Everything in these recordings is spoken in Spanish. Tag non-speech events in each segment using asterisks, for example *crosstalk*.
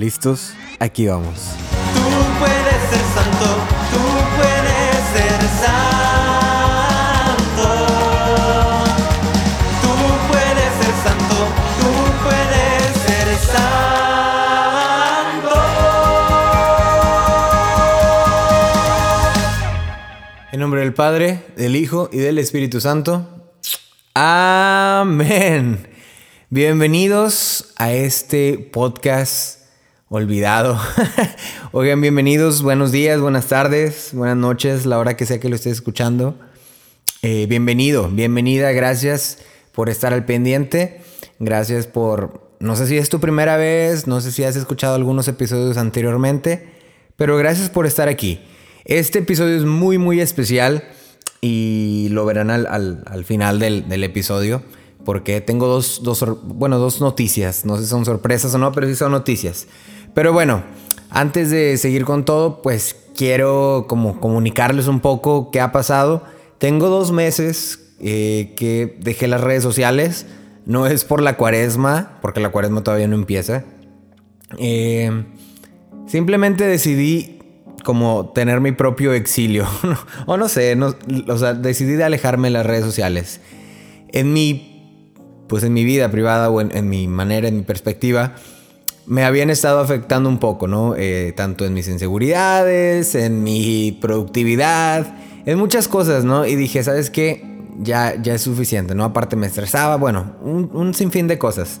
¿Listos? Aquí vamos. Tú puedes ser santo, tú puedes ser santo. Tú puedes ser santo, tú puedes ser santo. En nombre del Padre, del Hijo y del Espíritu Santo. Amén. Bienvenidos a este podcast olvidado. *laughs* Oigan, bienvenidos, buenos días, buenas tardes, buenas noches, la hora que sea que lo estés escuchando. Eh, bienvenido, bienvenida, gracias por estar al pendiente. Gracias por, no sé si es tu primera vez, no sé si has escuchado algunos episodios anteriormente, pero gracias por estar aquí. Este episodio es muy, muy especial y lo verán al, al- al final del, del episodio porque tengo dos, dos, bueno, dos noticias. No sé si son sorpresas o no, pero sí son noticias. Pero bueno, antes de seguir con todo, pues quiero como comunicarles un poco qué ha pasado. Tengo dos meses eh, que dejé las redes sociales. No es por la cuaresma, porque la cuaresma todavía no empieza. Eh, simplemente decidí como tener mi propio exilio. *laughs* o no sé, no- o sea, decidí de alejarme de las redes sociales. En mi, pues en mi vida privada o en, en mi manera, en mi perspectiva, me habían estado afectando un poco, ¿no? Eh, tanto en mis inseguridades, en mi productividad, en muchas cosas, ¿no? Y dije, ¿sabes qué? Ya, ya es suficiente, ¿no? Aparte me estresaba, bueno, un, un sinfín de cosas.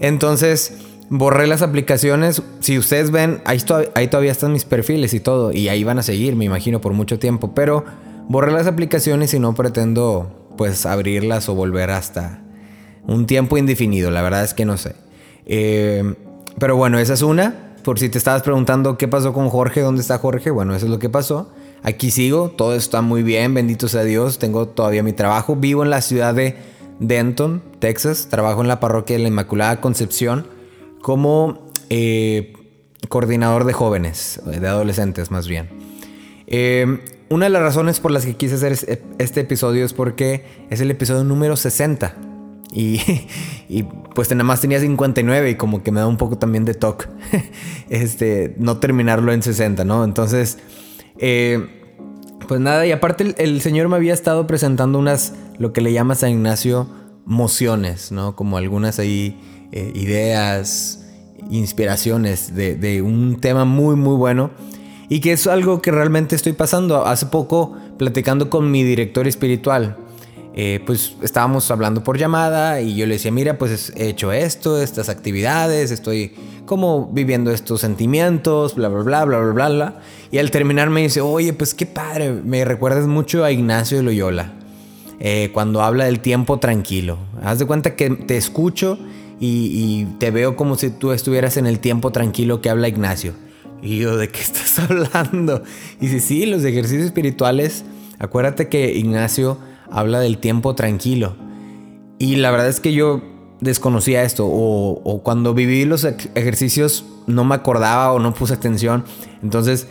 Entonces, borré las aplicaciones. Si ustedes ven, ahí, ahí todavía están mis perfiles y todo. Y ahí van a seguir, me imagino, por mucho tiempo. Pero borré las aplicaciones y no pretendo, pues, abrirlas o volver hasta un tiempo indefinido. La verdad es que no sé. Eh, pero bueno, esa es una. Por si te estabas preguntando qué pasó con Jorge, dónde está Jorge, bueno, eso es lo que pasó. Aquí sigo, todo está muy bien, bendito sea Dios, tengo todavía mi trabajo. Vivo en la ciudad de Denton, Texas, trabajo en la parroquia de la Inmaculada Concepción como eh, coordinador de jóvenes, de adolescentes más bien. Eh, una de las razones por las que quise hacer es- este episodio es porque es el episodio número 60. Y, pues nada más tenía 59 y como que me da un poco también de toque *laughs* este, no terminarlo en 60, ¿no? Entonces, eh, pues nada, y aparte el, señor me había estado presentando unas, lo que le llama San Ignacio, mociones, ¿no? Como algunas ahí eh, ideas, inspiraciones de un tema muy, muy bueno. Y que es algo que realmente estoy pasando. Hace poco, platicando con mi director espiritual, eh, pues estábamos hablando por llamada y yo le decía, mira, pues he hecho esto, estas actividades, estoy como viviendo estos sentimientos, bla, bla, bla, bla, bla, bla, bla. Y al terminar me dice, oye, pues qué padre, me recuerdas mucho a Ignacio de Loyola, eh, cuando habla del tiempo tranquilo. Haz de cuenta que te escucho y, y te veo como si tú estuvieras en el tiempo tranquilo que habla Ignacio. Y yo, ¿de qué *laughs* estás hablando? Y dice, sí, los ejercicios espirituales, acuérdate que Ignacio habla del tiempo tranquilo. Y la verdad es que yo desconocía esto o, cuando viví los ej- ejercicios no me acordaba o no puse atención. Entonces,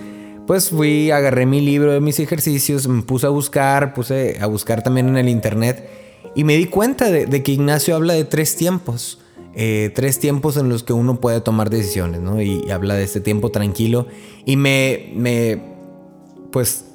pues fui, agarré mi libro de mis ejercicios, me puse a buscar, puse a buscar también en el internet y me di cuenta de, de que Ignacio habla de tres tiempos. eh, tres tiempos en los que uno puede tomar decisiones, ¿no? Y, y habla de este tiempo tranquilo. Y me, me, pues,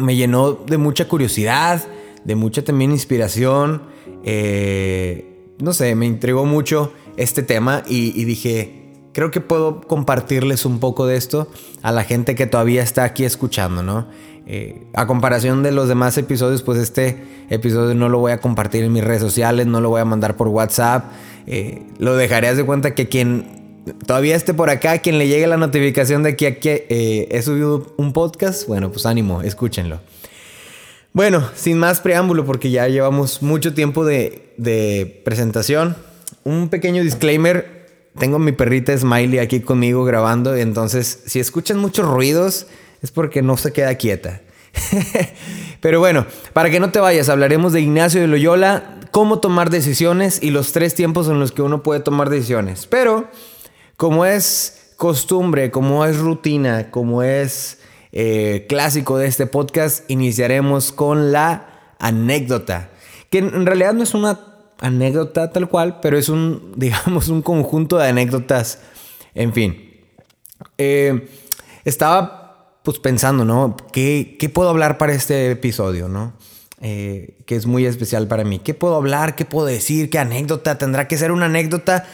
me llenó de mucha curiosidad, de mucha también inspiración. eh, no sé, me intrigó mucho este tema y, dije, creo que puedo compartirles un poco de esto a la gente que todavía está aquí escuchando, ¿no? Eh, a comparación de los demás episodios, pues este episodio no lo voy a compartir en mis redes sociales, no lo voy a mandar por WhatsApp. eh, lo dejaré de cuenta que quien todavía esté por acá, quien le llegue la notificación de que aquí he subido un podcast, bueno, pues ánimo, escúchenlo. Bueno, sin más preámbulo, porque ya llevamos mucho tiempo de, presentación. Un pequeño disclaimer. Tengo mi perrita Smiley aquí conmigo grabando. Entonces, si escuchan muchos ruidos, es porque no se queda quieta. *laughs* Pero bueno, para que no te vayas, hablaremos de Ignacio de Loyola, cómo tomar decisiones y los tres tiempos en los que uno puede tomar decisiones. Pero, como es costumbre, como es rutina, como es eh, clásico de este podcast, iniciaremos con la anécdota. Que en realidad no es una anécdota tal cual, pero es un, *laughs* digamos, un conjunto de anécdotas En fin. Eh, estaba pues pensando, ¿no? ¿Qué, ¿Qué, puedo hablar para este episodio, ¿no? Eh, que es muy especial para mí. ¿Qué puedo hablar? ¿Qué puedo decir? ¿Qué anécdota? Tendrá que ser una anécdota,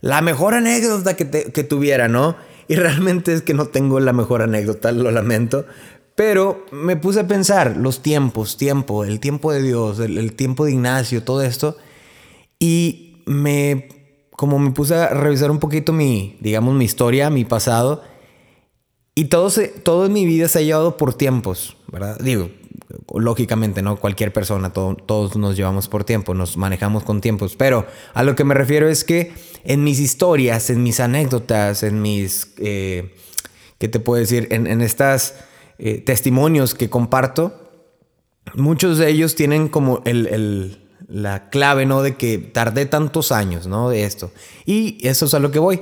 la mejor anécdota que tuviera, ¿no? Y realmente es que no tengo la mejor anécdota, lo lamento. Pero me puse a pensar los tiempos, tiempo, el tiempo de Dios, el, el tiempo de Ignacio, todo esto. Y me, como me puse a revisar un poquito mi, digamos, mi historia, mi pasado. Y todo, se, todo en mi vida se ha llevado por tiempos, ¿verdad? Digo, lógicamente, ¿no? Cualquier persona, todo, todos nos llevamos por tiempo, nos manejamos con tiempos. Pero a lo que me refiero es que en mis historias, en mis anécdotas, en mis, eh, ¿qué te puedo decir? En, en estas eh, testimonios que comparto, muchos de ellos tienen como el, el, la clave, ¿no? De que tardé tantos años, ¿no? De esto. Y eso es a lo que voy.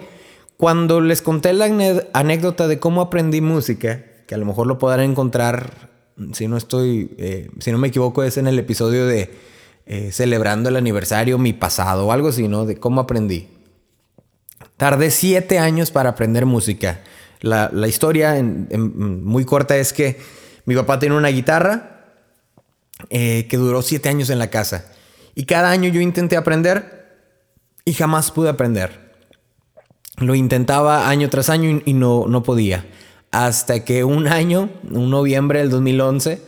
Cuando les conté la anécdota de cómo aprendí música, que a lo mejor lo podrán encontrar, si no estoy, eh, si no me equivoco, es en el episodio de eh, celebrando el aniversario, mi pasado o algo así, ¿no? De cómo aprendí. Tardé siete años para aprender música. La, historia muy corta es que mi papá tiene una guitarra eh, que duró siete años en la casa. Y cada año yo intenté aprender y jamás pude aprender. Lo intentaba año tras año y no, no podía. Hasta que un año, un noviembre del 2011,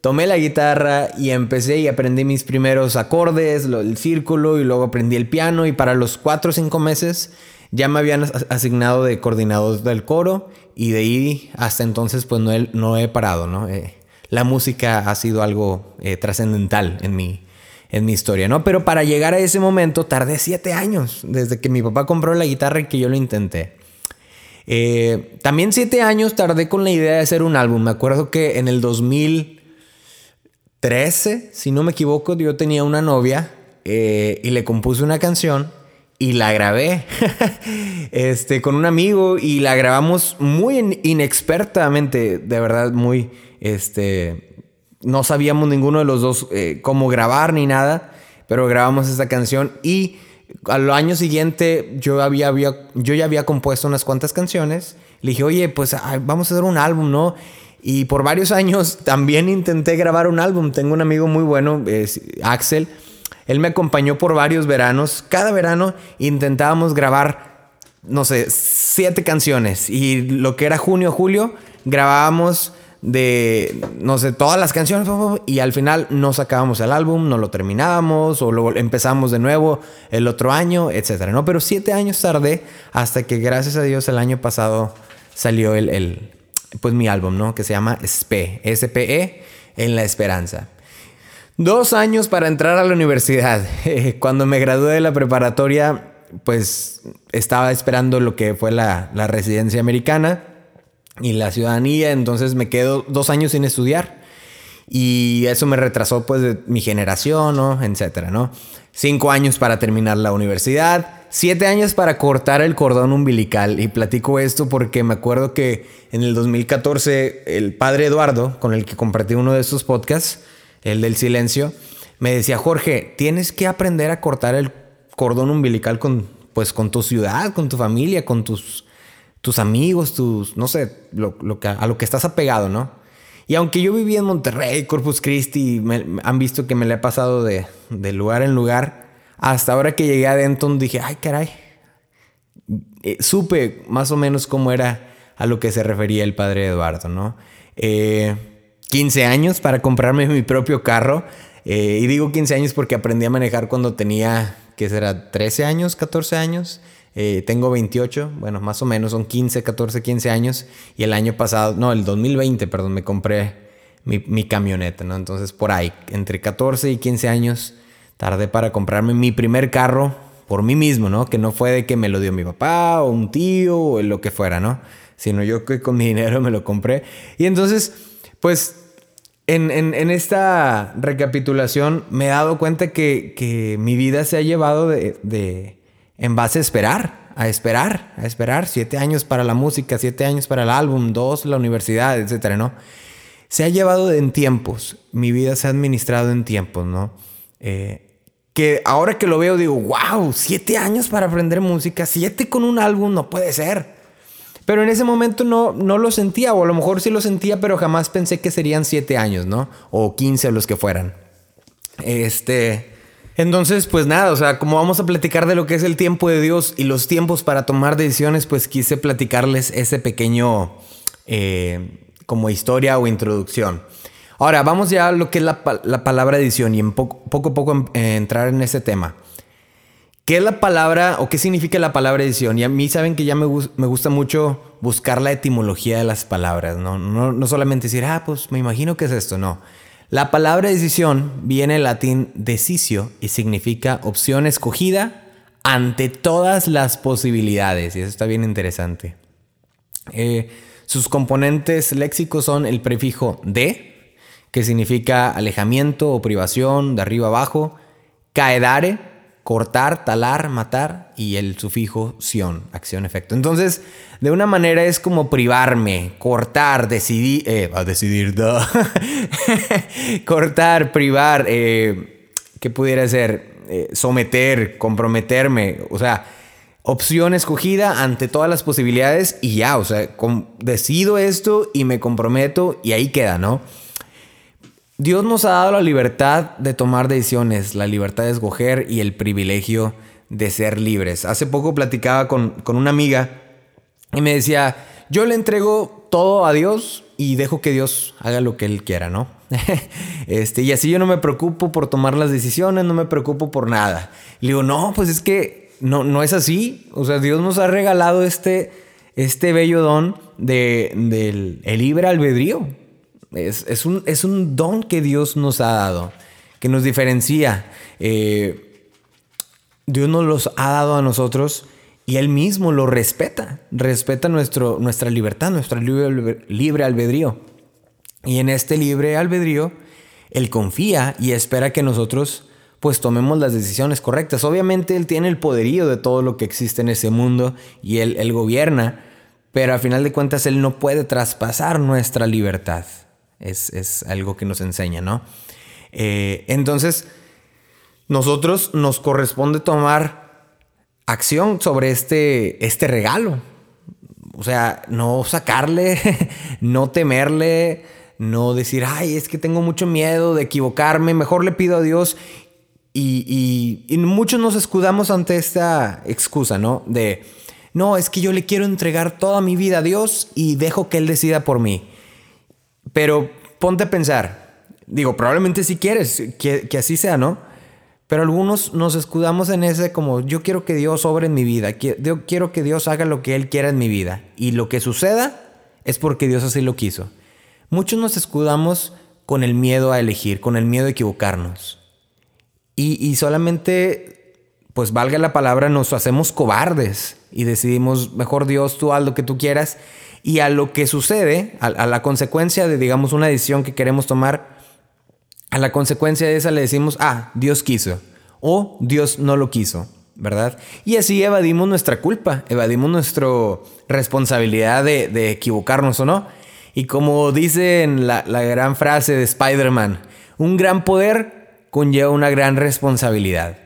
tomé la guitarra y empecé y aprendí mis primeros acordes, el círculo y luego aprendí el piano y para los cuatro o cinco meses ya me habían asignado de coordinador del coro y de ahí hasta entonces pues no he, no he parado, ¿no? Eh, la música ha sido algo eh, trascendental en mi, en mi historia, ¿no? Pero para llegar a ese momento tardé siete años, desde que mi papá compró la guitarra y que yo lo intenté. Eh, también siete años tardé con la idea de hacer un álbum. Me acuerdo que en el 2013, si no me equivoco, yo tenía una novia eh, y le compuse una canción y la grabé *laughs* este, con un amigo y la grabamos muy inexpertamente, de verdad, muy, este, no sabíamos ninguno de los dos eh, cómo grabar ni nada, pero grabamos esta canción y al año siguiente yo, había, yo ya había compuesto unas cuantas canciones. Le dije, oye, pues vamos a hacer un álbum, ¿no? Y por varios *laughs* años también intenté grabar un álbum. Tengo un amigo muy bueno, Axel. Él me acompañó por varios veranos. Cada verano intentábamos grabar, no sé, siete canciones. Y lo que era junio, julio, grabábamos de, no sé, todas las canciones y al final no sacábamos el álbum, no lo terminábamos o luego empezamos de nuevo el otro año, etcétera, ¿no? Pero siete años tardé hasta que gracias a Dios el año pasado salió el, el pues mi álbum, ¿no? Que se llama SPE, S-P-E, en la esperanza. Dos años para entrar a la universidad. *laughs* Cuando me gradué de la preparatoria, pues estaba esperando lo que fue la, la residencia americana y la ciudadanía, entonces me quedo dos años sin estudiar. Y eso me retrasó pues mi generación, ¿no? Etcétera, ¿no? Cinco años para terminar la universidad, siete años para cortar el cordón umbilical. Y platico esto porque me acuerdo que en el 2014 el padre Eduardo, con el que compartí uno de estos podcasts, el del silencio, me decía, Jorge, tienes que aprender a cortar el cordón umbilical con, pues, con tu ciudad, con tu familia, con tus tus amigos, tus, no sé, lo, lo que, a lo que estás apegado, ¿no? Y aunque yo viví en Monterrey, Corpus Christi, han visto que me le he pasado de, de, lugar en lugar, hasta ahora que llegué a Denton dije, ay caray, eh, supe más o menos cómo era a lo que se refería el padre Eduardo, ¿no? Eh, 15 años para comprarme mi propio carro. Eh, y digo 15 años porque aprendí a manejar cuando tenía, ¿qué será? 13 años, 14 años. Eh, tengo 28, bueno, más o menos, son 15, 14, 15 años. Y el año pasado, no, el 2020, perdón, me compré mi, mi, camioneta, ¿no? Entonces, por ahí, entre 14 y 15 años, tardé para comprarme mi primer carro por mí mismo, ¿no? Que no fue de que me lo dio mi papá o un tío o lo que fuera, ¿no? Sino yo que con mi dinero me lo compré. Y entonces, pues en, en, en, esta recapitulación me he dado cuenta que, que mi vida se ha llevado de, de, en base a esperar, a esperar, a esperar. Siete años para la música, siete años para el álbum, dos la universidad, etcétera, ¿no? Se ha llevado en tiempos. Mi vida se ha administrado en tiempos, ¿no? Eh, que ahora que lo veo digo, wow, siete años para aprender música, siete con un álbum no puede ser. Pero en ese momento no, no lo sentía, o a lo mejor sí lo sentía, pero jamás pensé que serían siete años, ¿no? O quince los que fueran. Este. Entonces, pues nada, o sea, como vamos a platicar de lo que es el tiempo de Dios y los tiempos para tomar decisiones, pues quise platicarles ese pequeño eh, como historia o introducción. Ahora, vamos ya a lo que es la, palabra edición y poco, poco a poco eh, entrar en ese tema. ¿Qué es la palabra o qué significa la palabra edición? Y a mí saben que ya me, me gusta mucho buscar la etimología de las palabras, ¿no? ¿no? No solamente decir, ah, pues me imagino que es esto, no. La palabra decisión viene del latín decisio y significa opción escogida ante todas las posibilidades. Y eso está bien interesante. Eh, sus componentes léxicos son el prefijo de, que significa alejamiento o privación, de arriba abajo, caedare, cortar, talar, matar y el sufijo sion, acción, efecto. Entonces, de una manera es como privarme, cortar, decidir, eh, a decidir, *laughs* cortar, privar, eh, ¿qué pudiera ser? Eh, someter, comprometerme, o sea, opción escogida ante todas las posibilidades y ya, o sea, decido esto y me comprometo y ahí queda, ¿no? Dios nos ha dado la libertad de tomar decisiones, la libertad de escoger y el privilegio de ser libres. Hace poco platicaba con, una amiga y me decía, yo le entrego todo a Dios y dejo que Dios haga lo que Él quiera, ¿no? *laughs* este, y así yo no me preocupo por tomar las decisiones, no me preocupo por nada. le digo, no, pues es que no, no es así. O sea, Dios nos ha regalado este, este bello don de, del libre albedrío. Es, un, es, un, don que Dios nos ha dado, que nos diferencia. Eh, Dios nos los ha dado a nosotros y Él mismo lo respeta. Respeta nuestro, nuestra libertad, nuestro libre, libre albedrío. Y en este libre albedrío, Él confía y espera que nosotros pues tomemos las decisiones correctas. Obviamente Él tiene el poderío de todo lo que existe en ese mundo y Él, él gobierna, pero a final de cuentas Él no puede traspasar nuestra libertad. Es, algo que nos enseña, ¿no? Eh, entonces, nosotros nos corresponde tomar acción sobre este, este regalo. O sea, no sacarle, *laughs* no temerle, no decir, ay, es que tengo mucho miedo de equivocarme, mejor le pido a Dios. Y, y muchos nos escudamos ante esta excusa, ¿no? De, no, es que yo le quiero entregar toda mi vida a Dios y dejo que Él decida por mí. Pero ponte a pensar, digo, probablemente si quieres que, así sea, ¿no? Pero algunos nos escudamos en ese como yo quiero que Dios obre en mi vida, yo quiero que Dios haga lo que Él quiera en mi vida. Y lo que suceda es porque Dios así lo quiso. Muchos nos escudamos con el miedo a elegir, con el miedo a equivocarnos. Y, y solamente, pues valga la palabra, nos hacemos cobardes y decidimos, mejor Dios, tú haz lo que tú quieras y a lo que sucede, a, la consecuencia de, digamos, una decisión que queremos tomar, a la consecuencia de esa le decimos, ah, Dios quiso o Dios no lo quiso, ¿verdad? Y así evadimos nuestra culpa, evadimos nuestra responsabilidad de, equivocarnos o no. Y como dice en la, la gran frase de Spider-Man, un gran poder conlleva una gran responsabilidad.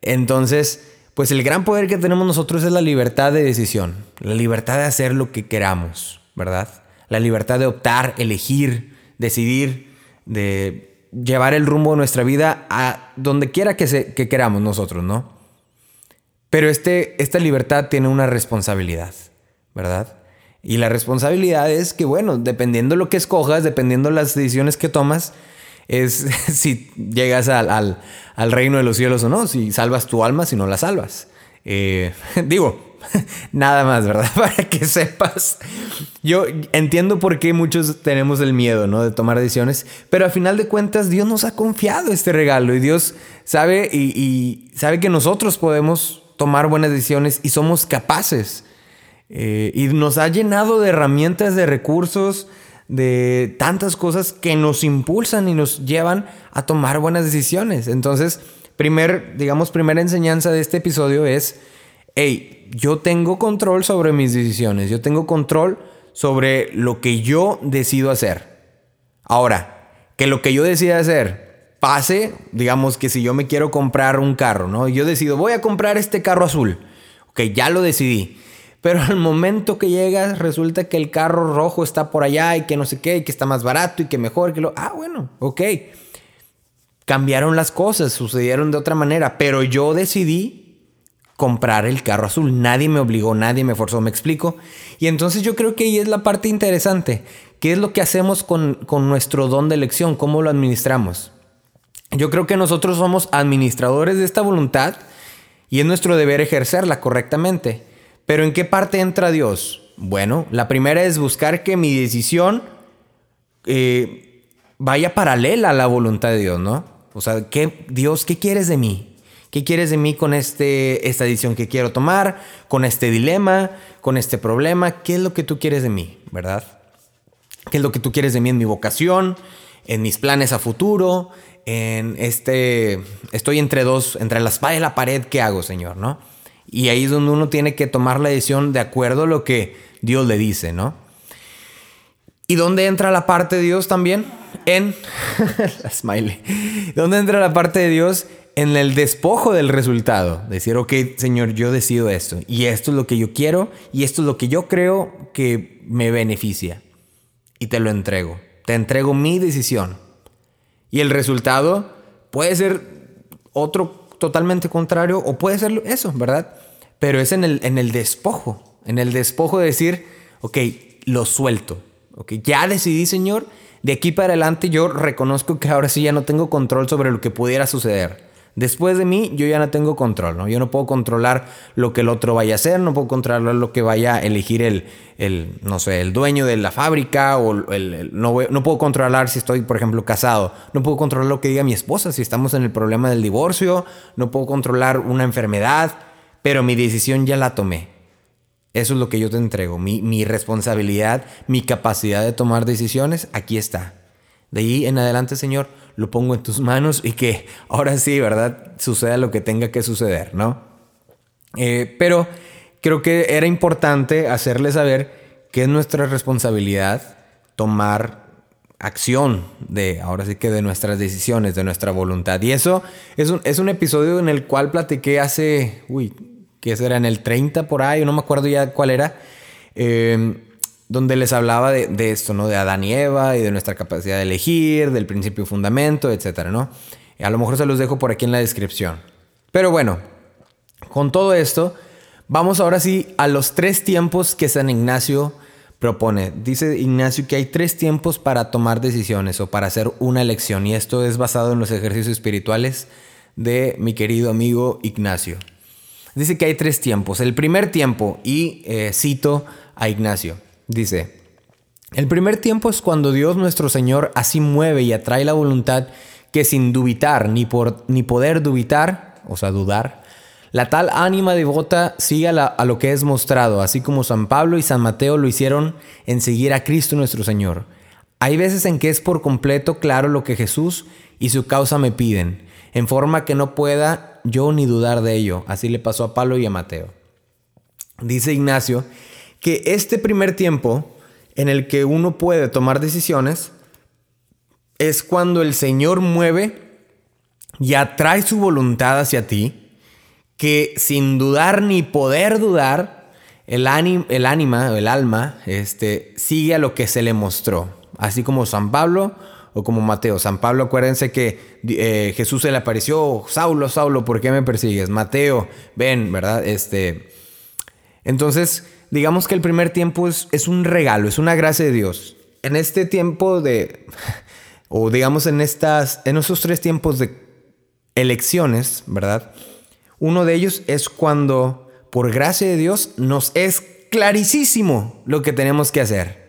Entonces, pues el gran poder que tenemos nosotros es la libertad de decisión, la libertad de hacer lo que queramos, ¿verdad? La libertad de optar, elegir, decidir, de llevar el rumbo de nuestra vida a donde quiera que, queramos nosotros, ¿no? Pero este, esta libertad tiene una responsabilidad, ¿verdad? Y la responsabilidad es que, bueno, dependiendo lo que escojas, dependiendo las decisiones que tomas, es *laughs* si llegas al, reino de los cielos o no, si salvas tu alma, si no la salvas. Eh, *laughs* digo, *laughs* nada más, ¿verdad? Para que sepas. Yo entiendo por qué muchos tenemos el miedo, ¿no? De tomar decisiones, pero al final de cuentas Dios nos ha confiado este regalo y Dios sabe y, sabe que nosotros podemos tomar buenas decisiones y somos capaces. Eh, y nos ha llenado de herramientas, de recursos, de tantas cosas que nos impulsan y nos llevan a tomar buenas decisiones. Entonces, primer, digamos, primera enseñanza de este episodio es, hey, yo tengo control sobre mis decisiones, yo tengo control sobre lo que yo decido hacer. Ahora, que lo que yo decida hacer pase, digamos que si yo me quiero comprar un carro, ¿no? Yo decido, voy a comprar este carro azul. Ok, ya lo decidí. Pero al momento que llegas, resulta que el carro rojo está por allá y que no sé qué, y que está más barato y que mejor, que lo... Ah, bueno, ok. Cambiaron las cosas, sucedieron de otra manera, pero yo decidí comprar el carro azul. Nadie me obligó, nadie me forzó, me explico. Y entonces yo creo que ahí es la parte interesante. ¿Qué es lo que hacemos con, con nuestro don de elección? ¿Cómo lo administramos? Yo creo que nosotros somos administradores de esta voluntad y es nuestro deber ejercerla correctamente. Pero ¿en qué parte entra Dios? Bueno, la primera es buscar que mi decisión eh, vaya paralela a la voluntad de Dios, ¿no? O sea, ¿qué, Dios, ¿qué quieres de mí? ¿Qué quieres de mí con este, esta decisión que quiero tomar? Con este dilema, con este problema. ¿Qué es lo que tú quieres de mí? ¿Verdad? ¿Qué es lo que tú quieres de mí en mi vocación? En mis planes a futuro? En este... Estoy entre dos, entre la espada y la pared. ¿Qué hago, Señor? ¿No? Y ahí es donde uno tiene que tomar la decisión de acuerdo a lo que Dios le dice, ¿no? ¿Y dónde entra la parte de Dios también? En *laughs* smiley. ¿Dónde entra la parte de Dios? En el despojo del resultado. Decir, ok, Señor, yo decido esto. Y esto es lo que yo quiero. Y esto es lo que yo creo que me beneficia. Y te lo entrego. Te entrego mi decisión. Y el resultado puede ser otro totalmente contrario o puede ser eso, ¿verdad? Pero es en el, en el despojo, en el despojo de decir, ok, lo suelto, ok, ya decidí, Señor, de aquí para adelante yo reconozco que ahora sí ya no tengo control sobre lo que pudiera suceder. Después de mí, yo ya no tengo control, ¿no? Yo no puedo controlar lo que el otro vaya a hacer, no puedo controlar lo que vaya a elegir el, el no sé, el dueño de la fábrica o el, no, no, puedo controlar si estoy, por ejemplo, casado, no puedo controlar lo que diga mi esposa si estamos en el problema del divorcio, no puedo controlar una enfermedad, pero mi decisión ya la tomé. Eso es lo que yo te entrego, mi, responsabilidad, mi capacidad de tomar decisiones, aquí está. De ahí en adelante, Señor, lo pongo en tus manos y que ahora sí, ¿verdad? Suceda lo que tenga que suceder, ¿no? Eh, pero creo que era importante hacerle saber que es nuestra responsabilidad tomar acción de, ahora sí que de nuestras decisiones, de nuestra voluntad. Y eso es un, es un episodio en el cual platiqué hace, uy, ¿qué será? En el 30 por ahí, no me acuerdo ya cuál era. Eh, donde les hablaba de, esto, ¿no? De Adán y Eva y de nuestra capacidad de elegir, del principio fundamento, etcétera, ¿no? A lo mejor se los dejo por aquí en la descripción. Pero bueno, con todo esto, vamos ahora sí a los tres tiempos que San Ignacio propone. Dice Ignacio que hay tres tiempos para tomar decisiones o para hacer una elección y esto es basado en los ejercicios espirituales de mi querido amigo Ignacio. Dice que hay tres tiempos. El primer tiempo, y eh, cito a Ignacio, Dice, el primer tiempo es cuando Dios nuestro Señor así mueve y atrae la voluntad que sin dubitar ni, por, ni poder dubitar, o sea, dudar, la tal ánima devota sigue a, a, lo que es mostrado, así como San Pablo y San Mateo lo hicieron en seguir a Cristo nuestro Señor. Hay veces en que es por completo claro lo que Jesús y su causa me piden, en forma que no pueda yo ni dudar de ello. Así le pasó a Pablo y a Mateo. Dice Ignacio que este primer tiempo en el que uno puede tomar decisiones es cuando el Señor mueve y atrae su voluntad hacia ti, que sin dudar ni poder dudar, el, el ánima, el alma, este, sigue a lo que se le mostró. Así como San Pablo o como Mateo. San Pablo, acuérdense que eh, Jesús se le apareció, Saulo, Saulo, ¿por qué me persigues? Mateo, ven, ¿verdad? Este, entonces, digamos que el primer tiempo es, un regalo, es una gracia de Dios. En este tiempo de, *laughs* o digamos en, estas, en esos tres tiempos de elecciones, ¿verdad? Uno de ellos es cuando, por gracia de Dios, nos es clarísimo lo que tenemos que hacer.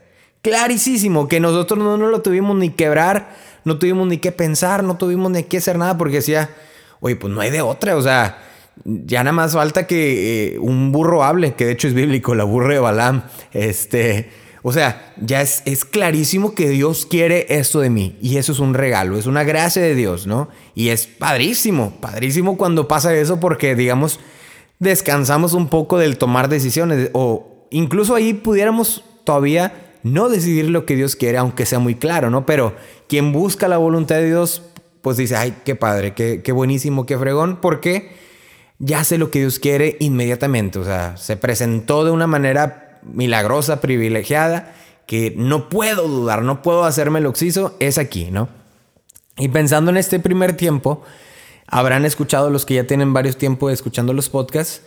Clarísimo, que nosotros no, no lo tuvimos ni quebrar, no tuvimos ni que pensar, no tuvimos ni que hacer nada, porque decía, oye, pues no hay de otra, o sea, ya nada más falta que eh, un burro hable, que de hecho es bíblico, la burra de Balaam. Este, o sea, ya es, es, clarísimo que Dios quiere esto de mí. Y eso es un regalo, es una gracia de Dios, ¿no? Y es padrísimo, padrísimo cuando pasa eso porque, digamos, descansamos un poco del tomar decisiones. O incluso ahí pudiéramos todavía no decidir lo que Dios quiere, aunque sea muy claro, ¿no? Pero quien busca la voluntad de Dios pues dice, ay, qué padre, qué, buenísimo, qué fregón, porque ya sé lo que Dios quiere inmediatamente. O sea, se presentó de una manera milagrosa, privilegiada, que no puedo dudar, no puedo hacerme el oxiso, es aquí, ¿no? Y pensando en este primer tiempo, habrán escuchado los que ya tienen varios tiempos escuchando los podcasts,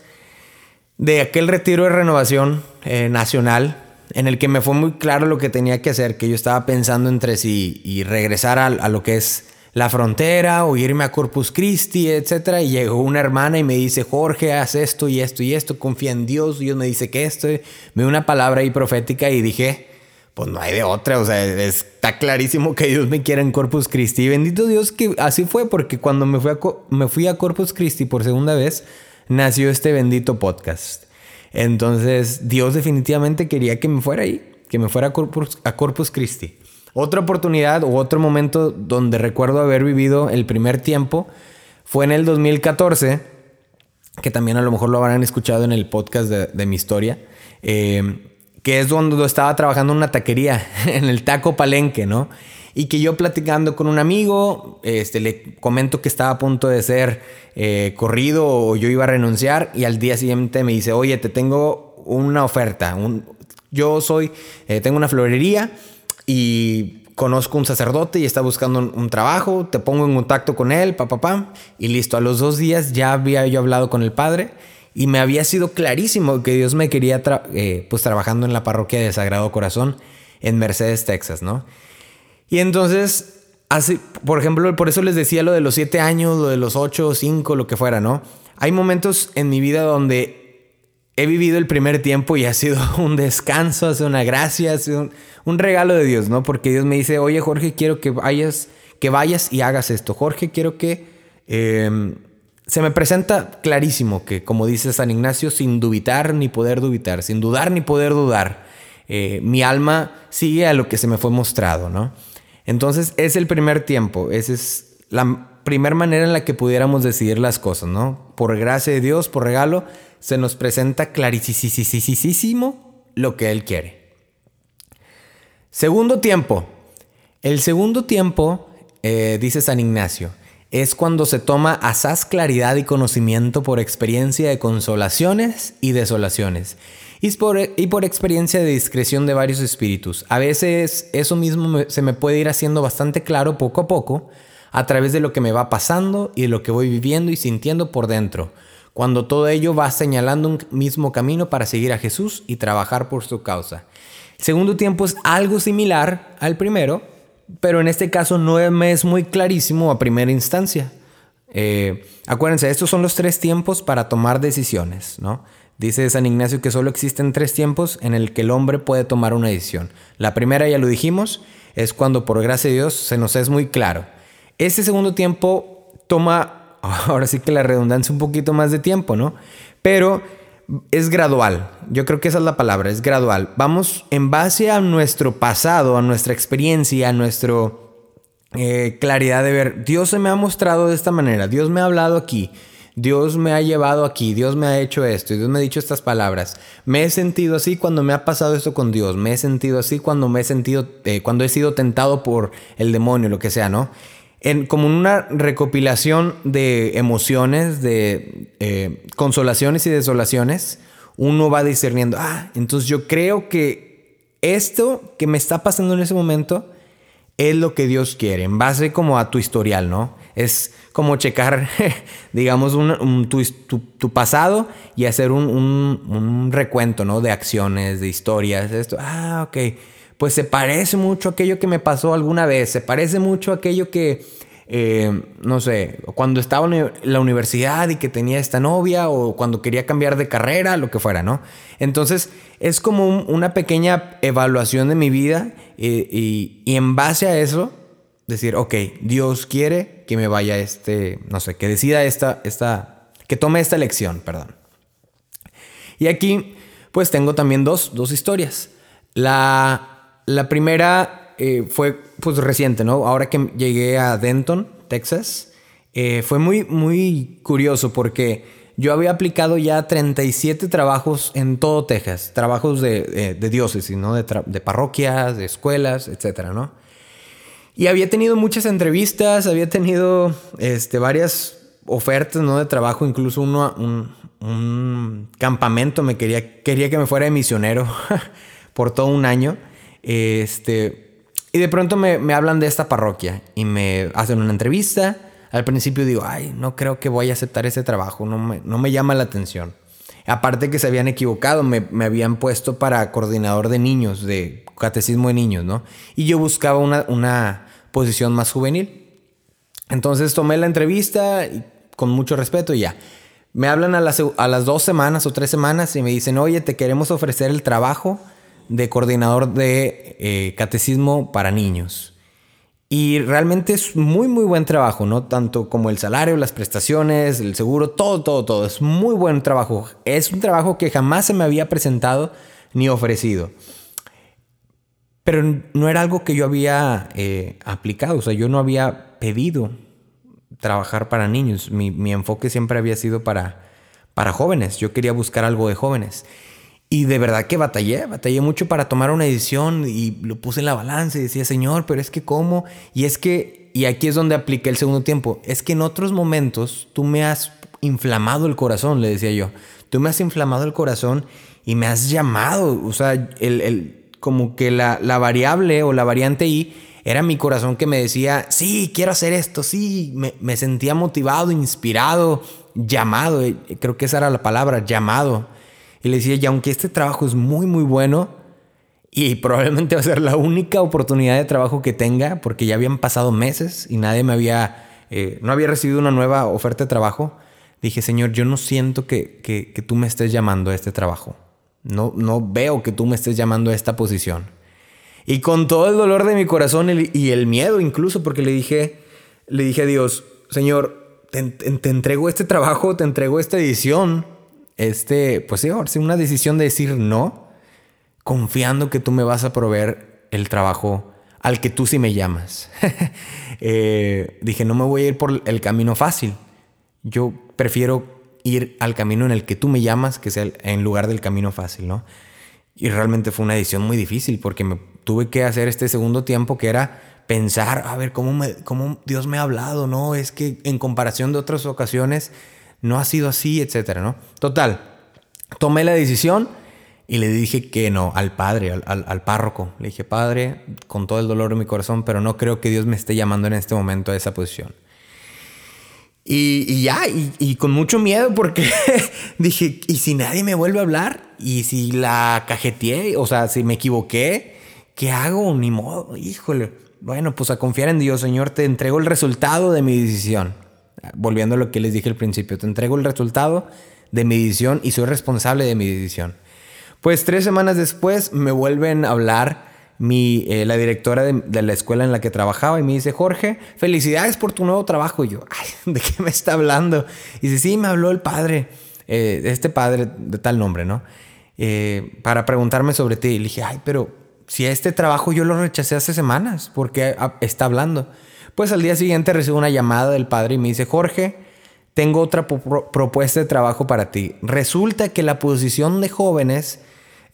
de aquel retiro de renovación eh, nacional en el que me fue muy claro lo que tenía que hacer, que yo estaba pensando entre sí y regresar a, lo que es la frontera o irme a Corpus Christi, etc. Y llegó una hermana y me dice, Jorge, haz esto y esto y esto, confía en Dios. Dios me dice que esto, me dio una palabra ahí profética y dije, pues no hay de otra, o sea, está clarísimo que Dios me quiere en Corpus Christi. Y bendito Dios que así fue, porque cuando me fui a, me fui a Corpus Christi por segunda vez, nació este bendito podcast. Entonces, Dios definitivamente quería que me fuera ahí, que me fuera a Corpus, Christi. Otra oportunidad o otro momento donde recuerdo haber vivido el primer tiempo fue en el 2014, que también a lo mejor lo habrán escuchado en el podcast de, mi historia, eh, que es donde estaba trabajando en una taquería, *laughs* en el taco palenque, ¿no? Y que yo platicando con un amigo, este, le comento que estaba a punto de ser eh, corrido o yo iba a renunciar y al día siguiente me dice, oye, te tengo una oferta. yo soy, eh, tengo una florería y conozco un sacerdote y está buscando un, trabajo, te pongo en contacto con él, papá, pa, y listo. A los dos días ya había yo hablado con el padre y me había sido clarísimo que Dios me quería, eh, pues trabajando en la parroquia de Sagrado Corazón en Mercedes, Texas, ¿no? Y entonces, así, por ejemplo, por eso les decía lo de los siete años, lo de los ocho, cinco, lo que fuera, ¿no? Hay momentos en mi vida donde he vivido el primer tiempo y ha sido *laughs* un descanso, ha sido una gracia, ha sido un, regalo de Dios, ¿no? Porque Dios me dice, oye Jorge, quiero que vayas, que vayas y hagas esto. Jorge, quiero que... Em, se me presenta clarísimo que, como dice San Ignacio, sin dubitar ni poder dubitar, sin dudar ni poder dudar, eh, mi alma sigue a lo que se me fue mostrado, ¿no? Entonces es el primer tiempo, esa es la primera manera en la que pudiéramos decidir las cosas, ¿no? Por gracia de Dios, por regalo, se nos presenta clarísimo lo que Él quiere. Segundo tiempo. El segundo tiempo, eh, dice San Ignacio, es cuando se toma asaz claridad y conocimiento por experiencia de consolaciones y desolaciones. Y por, experiencia de discreción de varios espíritus. A veces eso mismo se me puede ir haciendo bastante claro poco a poco a través de lo que me va pasando y de lo que voy viviendo y sintiendo por dentro cuando todo ello va señalando un mismo camino para seguir a Jesús y trabajar por su causa. El segundo tiempo es algo similar al primero, pero en este caso no me es muy clarísimo a primera instancia. Eh, acuérdense, estos son los tres tiempos para tomar decisiones, ¿no? Dice San Ignacio que solo existen tres tiempos en el que el hombre puede tomar una decisión. La primera, ya lo dijimos, es cuando por gracia de Dios se nos es muy claro. Este segundo tiempo toma *laughs* ahora sí que la redundancia un poquito más de tiempo, ¿no? Pero es gradual. Yo creo que esa es la palabra, es gradual. Vamos en base a nuestro pasado, a nuestra experiencia, a nuestra eh, claridad de ver. Dios se me ha mostrado de esta manera, Dios me ha hablado aquí. Dios me ha llevado aquí, Dios me ha hecho esto, y Dios me ha dicho estas palabras. Me he sentido así cuando me ha pasado esto con Dios, me he sentido así cuando me he sentido, eh, cuando he sido tentado por el demonio, lo que sea, ¿no? en, como una recopilación de emociones, de eh, consolaciones y desolaciones, uno va discerniendo, ah, entonces yo creo que esto que me está pasando en ese momento es lo que Dios quiere, en base como a tu historial, ¿no? Es como checar, *laughs* digamos, un, tu, pasado y hacer un, un, recuento, ¿no? De acciones, de historias, esto, ah, ok pues se parece mucho a aquello que me pasó alguna vez, se parece mucho a aquello que, eh, no sé, cuando estaba en la universidad y que tenía esta novia o cuando quería cambiar de carrera, lo que fuera, ¿no? Entonces es como una pequeña evaluación de mi vida y, en base a eso decir, ok, Dios quiere que me vaya este, no sé, que decida esta, esta, que tome esta elección, perdón. Y aquí pues tengo también dos, dos historias. La, la primera eh, fue pues reciente, ¿no? Ahora que llegué a Denton, Texas, eh, fue muy, muy curioso porque yo había aplicado ya 37 trabajos en todo Texas, trabajos de, de, diócesis, ¿no? De, de, parroquias, de escuelas, etcétera, ¿no? Y había tenido muchas entrevistas, había tenido este, varias ofertas ¿no? de trabajo, incluso uno, un, un campamento me quería, quería que me fuera de misionero *laughs* por todo un año. Este, y de pronto me, hablan de esta parroquia y me hacen una entrevista. Al principio digo, ay, no creo que voy a aceptar ese trabajo, no me, no me llama la atención. Aparte que se habían equivocado, me, me, habían puesto para coordinador de niños, de catecismo de niños, ¿no? Y yo buscaba una, una posición más juvenil. Entonces tomé la entrevista con mucho respeto y ya. Me hablan a las, a las dos semanas o tres semanas y me dicen, oye, te queremos ofrecer el trabajo de coordinador de eh, catecismo para niños. Y realmente es muy, muy buen trabajo, ¿no? Tanto como el salario, las prestaciones, el seguro, todo, todo, todo. Es muy buen trabajo. Es un trabajo que jamás se me había presentado ni ofrecido. Pero no era algo que yo había eh, aplicado, o sea, yo no había pedido trabajar para niños. Mi, mi, enfoque siempre había sido para, para jóvenes. Yo quería buscar algo de jóvenes. Y de verdad que batallé, batallé mucho para tomar una decisión y lo puse en la balanza y decía, Señor, pero es que cómo. Y es que, y aquí es donde apliqué el segundo tiempo, es que en otros momentos tú me has inflamado el corazón, le decía yo. Tú me has inflamado el corazón y me has llamado. O sea, el, el como que la, la variable o la variante Y era mi corazón que me decía, sí, quiero hacer esto, sí, me, me, sentía motivado, inspirado, llamado, eh, creo que esa era la palabra, llamado. Y le decía, y aunque este trabajo es muy, muy bueno, y probablemente va a ser la única oportunidad de trabajo que tenga, porque ya habían pasado meses y nadie me había, eh, no había recibido una nueva oferta de trabajo, dije, Señor, yo no siento que, que, tú me estés llamando a este trabajo. No, no veo que tú me estés llamando a esta posición. Y con todo el dolor de mi corazón y el miedo incluso, porque le dije, le dije a Dios, Señor, te, te entrego este trabajo, te entrego esta edición, este, pues sí, ahora una decisión de decir no, confiando que tú me vas a proveer el trabajo al que tú sí me llamas. *laughs* eh, dije, no me voy a ir por el camino fácil. Yo prefiero ir al camino en el que tú me llamas, que sea en lugar del camino fácil, ¿no? Y realmente fue una decisión muy difícil porque me tuve que hacer este segundo tiempo que era pensar, a ver, ¿cómo, cómo Dios me ha hablado, ¿no? Es que en comparación de otras ocasiones no ha sido así, etcétera, ¿no? Total, tomé la decisión y le dije que no al padre, al, al, párroco. Le dije, padre, con todo el dolor de mi corazón, pero no creo que Dios me esté llamando en este momento a esa posición. Y, y ya, y, y, con mucho miedo porque *laughs* dije, ¿y si nadie me vuelve a hablar? ¿Y si la cajeteé? O sea, si me equivoqué, ¿qué hago? Ni modo, híjole. Bueno, pues a confiar en Dios, Señor, te entrego el resultado de mi decisión. Volviendo a lo que les dije al principio, te entrego el resultado de mi decisión y soy responsable de mi decisión. Pues tres semanas después me vuelven a hablar eh, la directora de, la escuela en la que trabajaba y me dice, Jorge, felicidades por tu nuevo trabajo. Y yo, Ay, *laughs* ¿de qué me está hablando? Y dice, sí, me habló el padre, eh, este padre de tal nombre, ¿no? Eh, para preguntarme sobre ti. Y le dije, ay, pero si este trabajo yo lo rechacé hace semanas, ¿por qué está hablando? Pues al día siguiente recibo una llamada del padre y me dice, Jorge, tengo otra pro propuesta de trabajo para ti. Resulta que la posición de jóvenes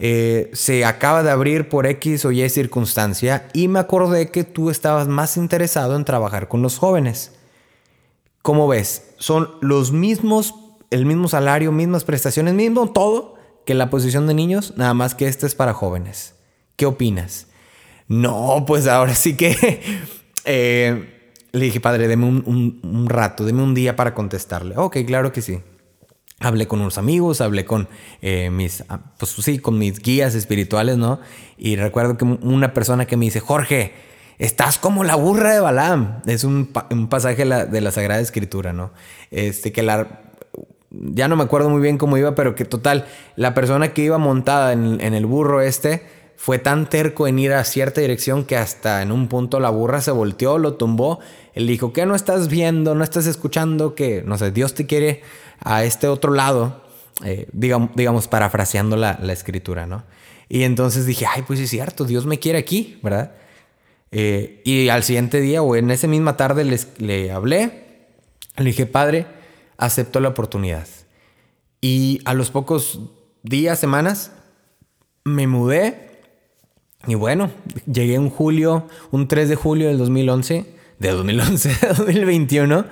eh, se acaba de abrir por X o Y circunstancia y me acordé que tú estabas más interesado en trabajar con los jóvenes. ¿Cómo ves? Son los mismos, el mismo salario, mismas prestaciones, mismo todo que la posición de niños, nada más que este es para jóvenes. ¿Qué opinas? No, pues ahora sí que... *laughs* eh, le dije, padre, deme un, un, un rato, deme un día para contestarle. Ok, claro que sí. Hablé con unos amigos, hablé con eh, mis, pues sí, con mis guías espirituales, ¿no? Y recuerdo que una persona que me dice, Jorge, estás como la burra de Balaam. Es un, un pasaje la, de la, Sagrada Escritura, ¿no? Este, que la, ya no me acuerdo muy bien cómo iba, pero que total, la persona que iba montada en, en el burro este fue tan terco en ir a cierta dirección que hasta en un punto la burra se volteó, lo tumbó. Él dijo, ¿qué no estás viendo? ¿No estás escuchando? Que, no sé, Dios te quiere a este otro lado, eh, digamos, digamos, parafraseando la, escritura, ¿no? Y entonces dije, ay, pues es cierto, Dios me quiere aquí, ¿verdad? Eh, y al siguiente día o en esa misma tarde les, le hablé, le dije, Padre, acepto la oportunidad. Y a los pocos días, semanas, me mudé Y bueno, llegué un julio, un 3 de julio del 2011, de 2011 de 2021.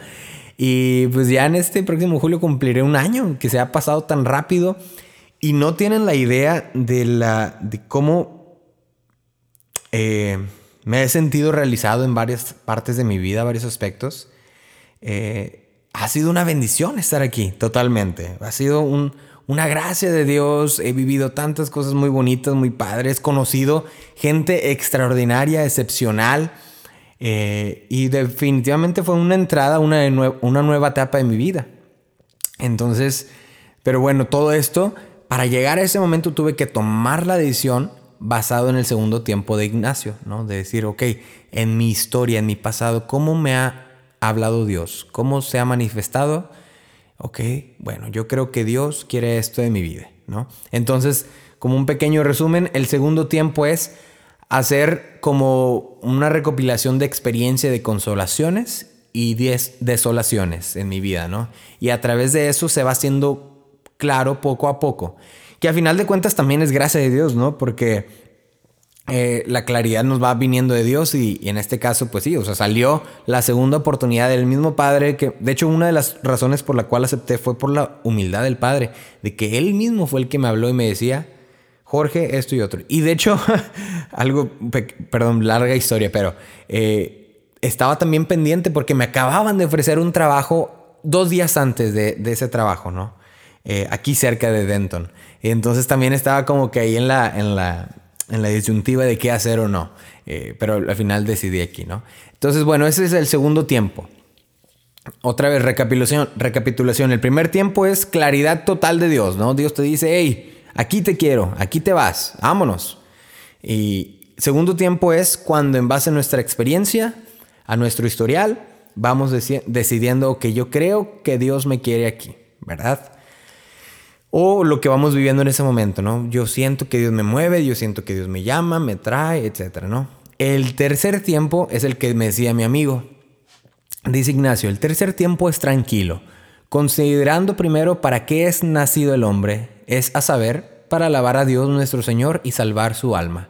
Y pues ya en este próximo julio cumpliré un año que se ha pasado tan rápido. Y no tienen la idea de, la, de cómo eh, me he sentido realizado en varias partes de mi vida, varios aspectos. Eh, ha sido una bendición estar aquí, totalmente. Ha sido un, una gracia de Dios. He vivido tantas cosas muy bonitas, muy padres. Conocido gente extraordinaria, excepcional. Eh, y definitivamente fue una entrada, una, una nueva etapa de mi vida. Entonces, pero bueno, todo esto, para llegar a ese momento tuve que tomar la decisión basado en el segundo tiempo de Ignacio, ¿no? De decir, ok, en mi historia, en mi pasado, ¿cómo me ha hablado Dios? ¿Cómo se ha manifestado? Ok, bueno, yo creo que Dios quiere esto de mi vida, ¿no? Entonces, como un pequeño resumen, el segundo tiempo es hacer como una recopilación de experiencia de consolaciones y desolaciones en mi vida, ¿no? Y a través de eso se va haciendo claro poco a poco, que a final de cuentas también es gracia de Dios, ¿no? Porque eh, la claridad nos va viniendo de Dios y, en este caso, pues sí, o sea, salió la segunda oportunidad del mismo Padre, que de hecho una de las razones por la cual acepté fue por la humildad del Padre, de que Él mismo fue el que me habló y me decía, Jorge, esto y otro. Y de hecho, *laughs* algo, perdón, larga historia, pero eh, estaba también pendiente porque me acababan de ofrecer un trabajo dos días antes de, ese trabajo, ¿no? Eh, aquí cerca de Denton. Y entonces también estaba como que ahí en la, en la, en la disyuntiva de qué hacer o no. Eh, pero al final decidí aquí, ¿no? Entonces, bueno, ese es el segundo tiempo. Otra vez, recapitulación, recapitulación. El primer tiempo es claridad total de Dios, ¿no? Dios te dice, hey, aquí te quiero, aquí te vas, vámonos. Y segundo tiempo es cuando en base a nuestra experiencia, a nuestro historial, vamos decidiendo que yo creo que Dios me quiere aquí, ¿verdad? O lo que vamos viviendo en ese momento, ¿no? Yo siento que Dios me mueve, yo siento que Dios me llama, me trae, etcétera, ¿no? El tercer tiempo es el que me decía mi amigo. Dice Ignacio, el tercer tiempo es tranquilo, considerando primero para qué es nacido el hombre, es a saber, para alabar a Dios nuestro Señor y salvar su alma.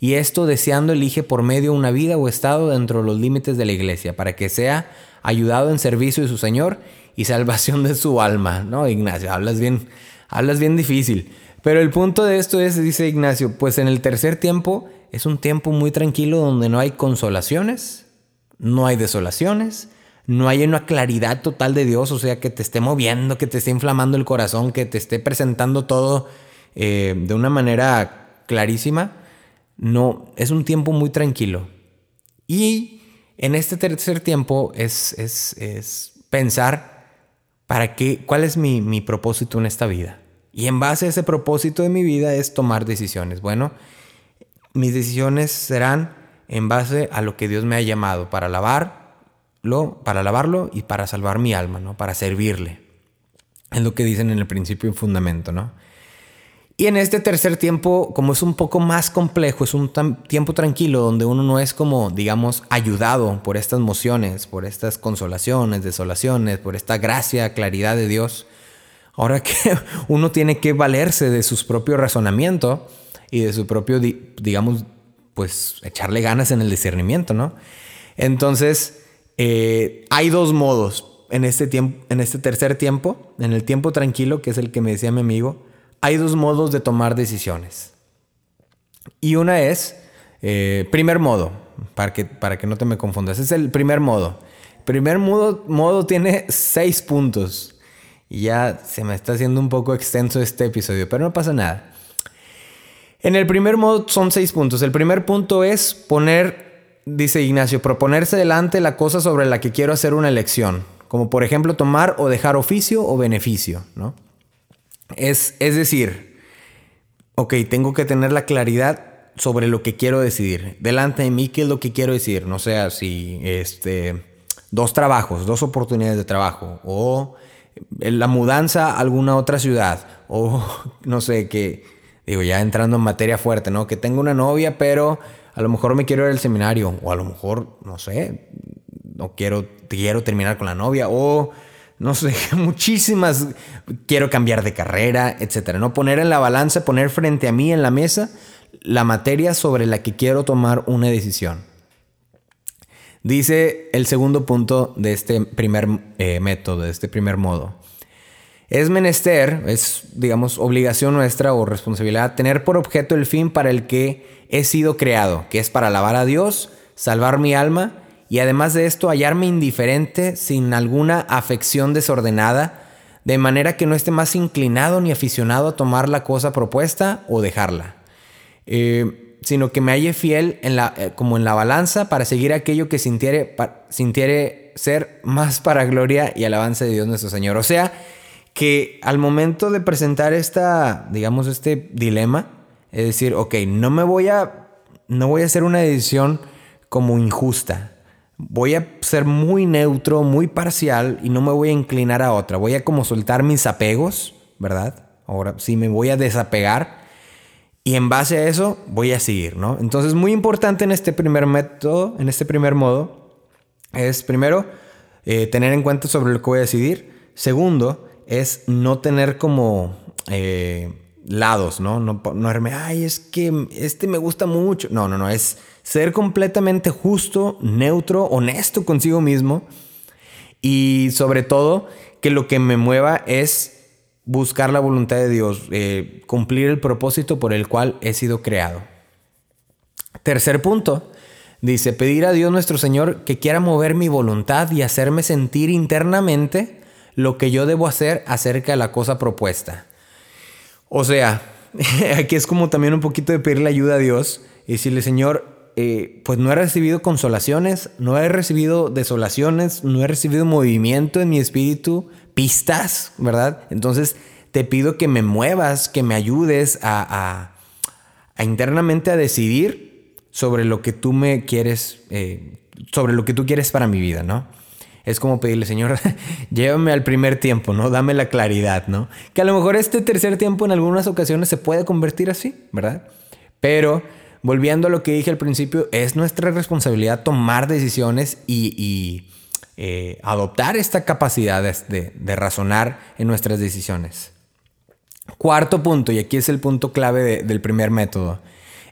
Y esto deseando elige por medio una vida o estado dentro de los límites de la iglesia, para que sea ayudado en servicio de su Señor y salvación de su alma. ¿No, Ignacio? Hablas bien hablas bien difícil. Pero el punto de esto es, dice Ignacio, pues en el tercer tiempo es un tiempo muy tranquilo donde no hay consolaciones, no hay desolaciones, no hay una claridad total de Dios, o sea, que te esté moviendo, que te esté inflamando el corazón, que te esté presentando todo eh, de una manera clarísima. No, es un tiempo muy tranquilo. Y en este tercer tiempo es, es, pensar para qué, cuál es mi, mi propósito en esta vida. Y en base a ese propósito de mi vida es tomar decisiones. Bueno, mis decisiones serán en base a lo que Dios me ha llamado para alabarlo, para alabarlo y para salvar mi alma, ¿no? Para servirle. Es lo que dicen en el principio y fundamento, ¿no? Y en este tercer tiempo, como es un poco más complejo, es un tiempo tranquilo donde uno no es como, digamos, ayudado por estas mociones, por estas consolaciones, desolaciones, por esta gracia, claridad de Dios, Ahora que *laughs* uno tiene que valerse de su propio razonamiento y de su propio, digamos, pues echarle ganas en el discernimiento, ¿no? Entonces, eh, hay dos modos en este, tiempo, en este tercer tiempo, en el tiempo tranquilo, que es el que me decía mi amigo, hay dos modos de tomar decisiones. Y una es, eh, primer modo, para que, para que no te me confundas, es el primer modo. Primer modo, modo tiene seis puntos. Y ya se me está haciendo un poco extenso este episodio, pero no pasa nada. En el primer modo son seis puntos. El primer punto es poner, dice Ignacio, proponerse delante la cosa sobre la que quiero hacer una elección. Como por ejemplo tomar o dejar oficio o beneficio, ¿no? Es, es decir, ok, tengo que tener la claridad sobre lo que quiero decidir. Delante de mí, ¿qué es lo que quiero decir? No sé, si este, dos trabajos, dos oportunidades de trabajo o la mudanza a alguna otra ciudad o *laughs* no sé, que digo, ya entrando en materia fuerte, ¿no? Que tengo una novia, pero a lo mejor me quiero ir al seminario o a lo mejor, no sé, no quiero, quiero terminar con la novia o no sé, *laughs* muchísimas, quiero cambiar de carrera, etcétera, ¿no? Poner en la balanza, poner frente a mí en la mesa la materia sobre la que quiero tomar una decisión. Dice el segundo punto de este primer eh, método, de este primer modo. Es menester, es digamos obligación nuestra o responsabilidad, tener por objeto el fin para el que he sido creado, que es para alabar a Dios, salvar mi alma y además de esto hallarme indiferente sin alguna afección desordenada, de manera que no esté más inclinado ni aficionado a tomar la cosa propuesta o dejarla. Eh, sino que me halle fiel en la, eh, como en la balanza para seguir aquello que sintiere, sintiere ser más para gloria y alabanza de Dios nuestro Señor. O sea, que al momento de presentar esta, digamos, este dilema, es decir, ok, no me voy a, no voy a hacer una decisión como injusta. Voy a ser muy neutro, muy parcial y no me voy a inclinar a otra. Voy a como soltar mis apegos, ¿verdad? Ahora sí me voy a desapegar y en base a eso voy a seguir, ¿no? Entonces, muy importante en este primer método, en este primer modo, es primero eh, tener en cuenta sobre lo que voy a decidir. Segundo, es no tener como eh, lados, ¿no? No, no ay, es que este me gusta mucho. No, no, no, es ser completamente justo, neutro, honesto consigo mismo. Y sobre todo, que lo que me mueva es buscar la voluntad de Dios, eh, cumplir el propósito por el cual he sido creado. Tercer punto, dice, pedir a Dios nuestro Señor que quiera mover mi voluntad y hacerme sentir internamente lo que yo debo hacer acerca de la cosa propuesta. O sea, *laughs* aquí es como también un poquito de pedirle ayuda a Dios y decirle, Señor, eh, pues no he recibido consolaciones, no he recibido desolaciones, no he recibido movimiento en mi espíritu, pistas, ¿verdad? Entonces te pido que me muevas, que me ayudes a, internamente a decidir sobre lo que tú me quieres, eh, sobre lo que tú quieres para mi vida, ¿no? Es como pedirle, Señor, *laughs* llévame al primer tiempo, ¿no? Dame la claridad, ¿no? Que a lo mejor este tercer tiempo en algunas ocasiones se puede convertir así, ¿verdad? Pero volviendo a lo que dije al principio, es nuestra responsabilidad tomar decisiones y eh, adoptar esta capacidad de, razonar en nuestras decisiones. Cuarto punto, y aquí es el punto clave del primer método,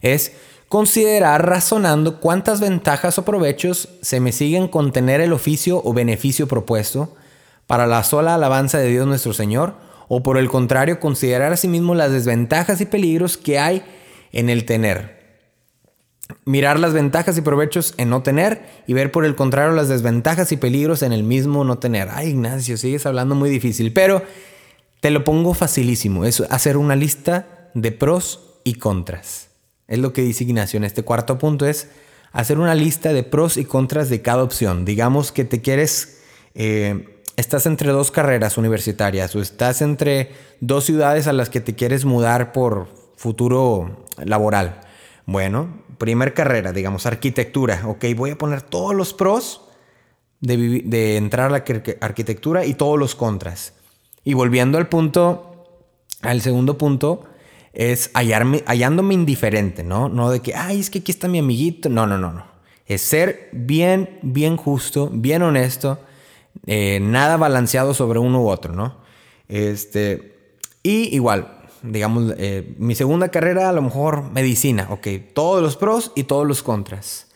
es considerar razonando cuántas ventajas o provechos se me siguen con tener el oficio o beneficio propuesto para la sola alabanza de Dios nuestro Señor, o por el contrario, considerar asimismo las desventajas y peligros que hay en el tener mirar las ventajas y provechos en no tener y ver por el contrario las desventajas y peligros en el mismo no tener. Ay, Ignacio, sigues hablando muy difícil, pero te lo pongo facilísimo. Es hacer una lista de pros y contras. Es lo que dice Ignacio en este cuarto punto, es hacer una lista de pros y contras de cada opción. Digamos que te quieres, eh, estás entre dos carreras universitarias o estás entre dos ciudades a las que te quieres mudar por futuro laboral. Bueno, primer carrera, digamos, arquitectura. Ok, voy a poner todos los pros de, entrar a la arquitectura y todos los contras. Y volviendo al punto, al segundo punto, es hallarme, hallándome indiferente, ¿no? No de que, ay, es que aquí está mi amiguito. No, no, no, no. Es ser bien, bien justo, bien honesto, eh, nada balanceado sobre uno u otro, ¿no? Este, y igual, digamos, eh, mi segunda carrera a lo mejor medicina, ok, todos los pros y todos los contras.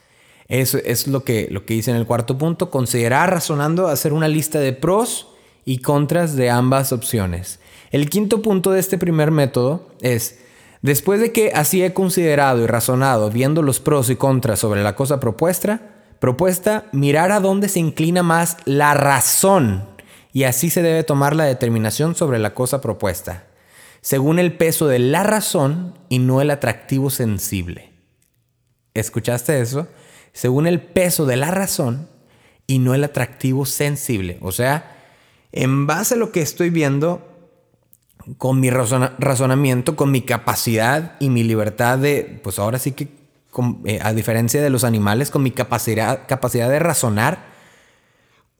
Eso es lo que, lo que dice en el cuarto punto, considerar razonando hacer una lista de pros y contras de ambas opciones. El quinto punto de este primer método es, después de que así he considerado y razonado viendo los pros y contras sobre la cosa propuesta, propuesta, mirar a dónde se inclina más la razón y así se debe tomar la determinación sobre la cosa propuesta según el peso de la razón y no el atractivo sensible. ¿Escuchaste eso? Según el peso de la razón y no el atractivo sensible. O sea, en base a lo que estoy viendo, con mi razonamiento, con mi capacidad y mi libertad de, pues ahora sí que, eh, a diferencia de los animales, con mi capacidad, capacidad de razonar,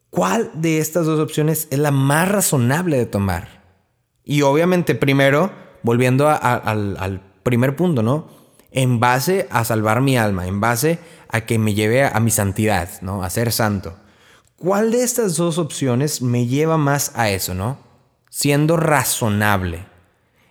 ¿cuál de estas dos opciones es la más razonable de tomar? Y obviamente, primero, volviendo al, primer punto, ¿no? En base a salvar mi alma, en base a que me lleve a, mi santidad, ¿no? A ser santo. ¿Cuál de estas dos opciones me lleva más a eso, ¿no? Siendo razonable.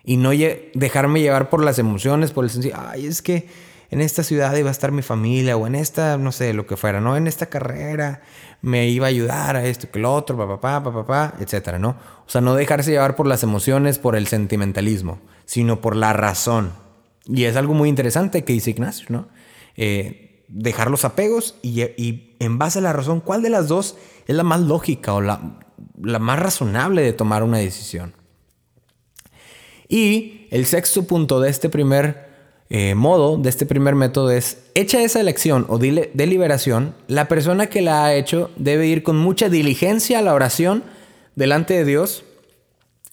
Y no dejarme llevar por las emociones, por el sentido, ay, es que en esta ciudad iba a estar mi familia o en esta, no sé, lo que fuera, ¿no? En esta carrera me iba a ayudar a esto, que lo otro, papá, papá, papá, etcétera, ¿no? O sea, no dejarse llevar por las emociones, por el sentimentalismo, sino por la razón. Y es algo muy interesante que dice Ignacio, ¿no? Eh, dejar los apegos y, y, en base a la razón, ¿cuál de las dos es la más lógica o la, la más razonable de tomar una decisión? Y el sexto punto de este primer eh, modo, de este primer método es, hecha esa elección o deliberación, la persona que la ha hecho debe ir con mucha diligencia a la oración delante de Dios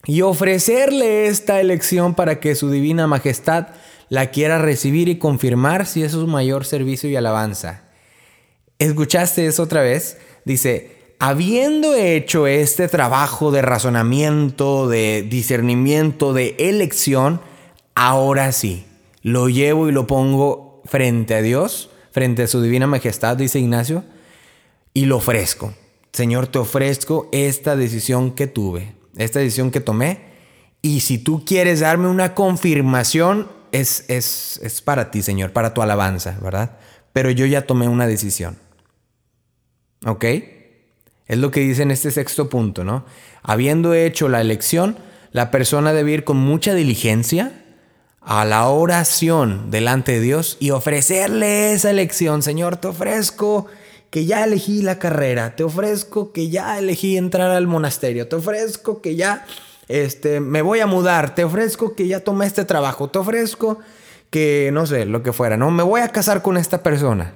y ofrecerle esta elección para que su divina majestad la quiera recibir y confirmar si es su mayor servicio y alabanza. ¿Escuchaste eso otra vez? Dice, habiendo hecho este trabajo de razonamiento, de discernimiento, de elección, ahora sí, lo llevo y lo pongo frente a Dios, frente a su divina majestad, dice Ignacio, y lo ofrezco. Señor, te ofrezco esta decisión que tuve, esta decisión que tomé, y si tú quieres darme una confirmación, es, es, es para ti, Señor, para tu alabanza, ¿verdad? Pero yo ya tomé una decisión. ¿Ok? Es lo que dice en este sexto punto, ¿no? Habiendo hecho la elección, la persona debe ir con mucha diligencia a la oración delante de Dios y ofrecerle esa elección. Señor, te ofrezco que ya elegí la carrera, te ofrezco que ya elegí entrar al monasterio, te ofrezco que ya este, me voy a mudar, te ofrezco que ya tomé este trabajo, te ofrezco que no sé, lo que fuera, no, me voy a casar con esta persona.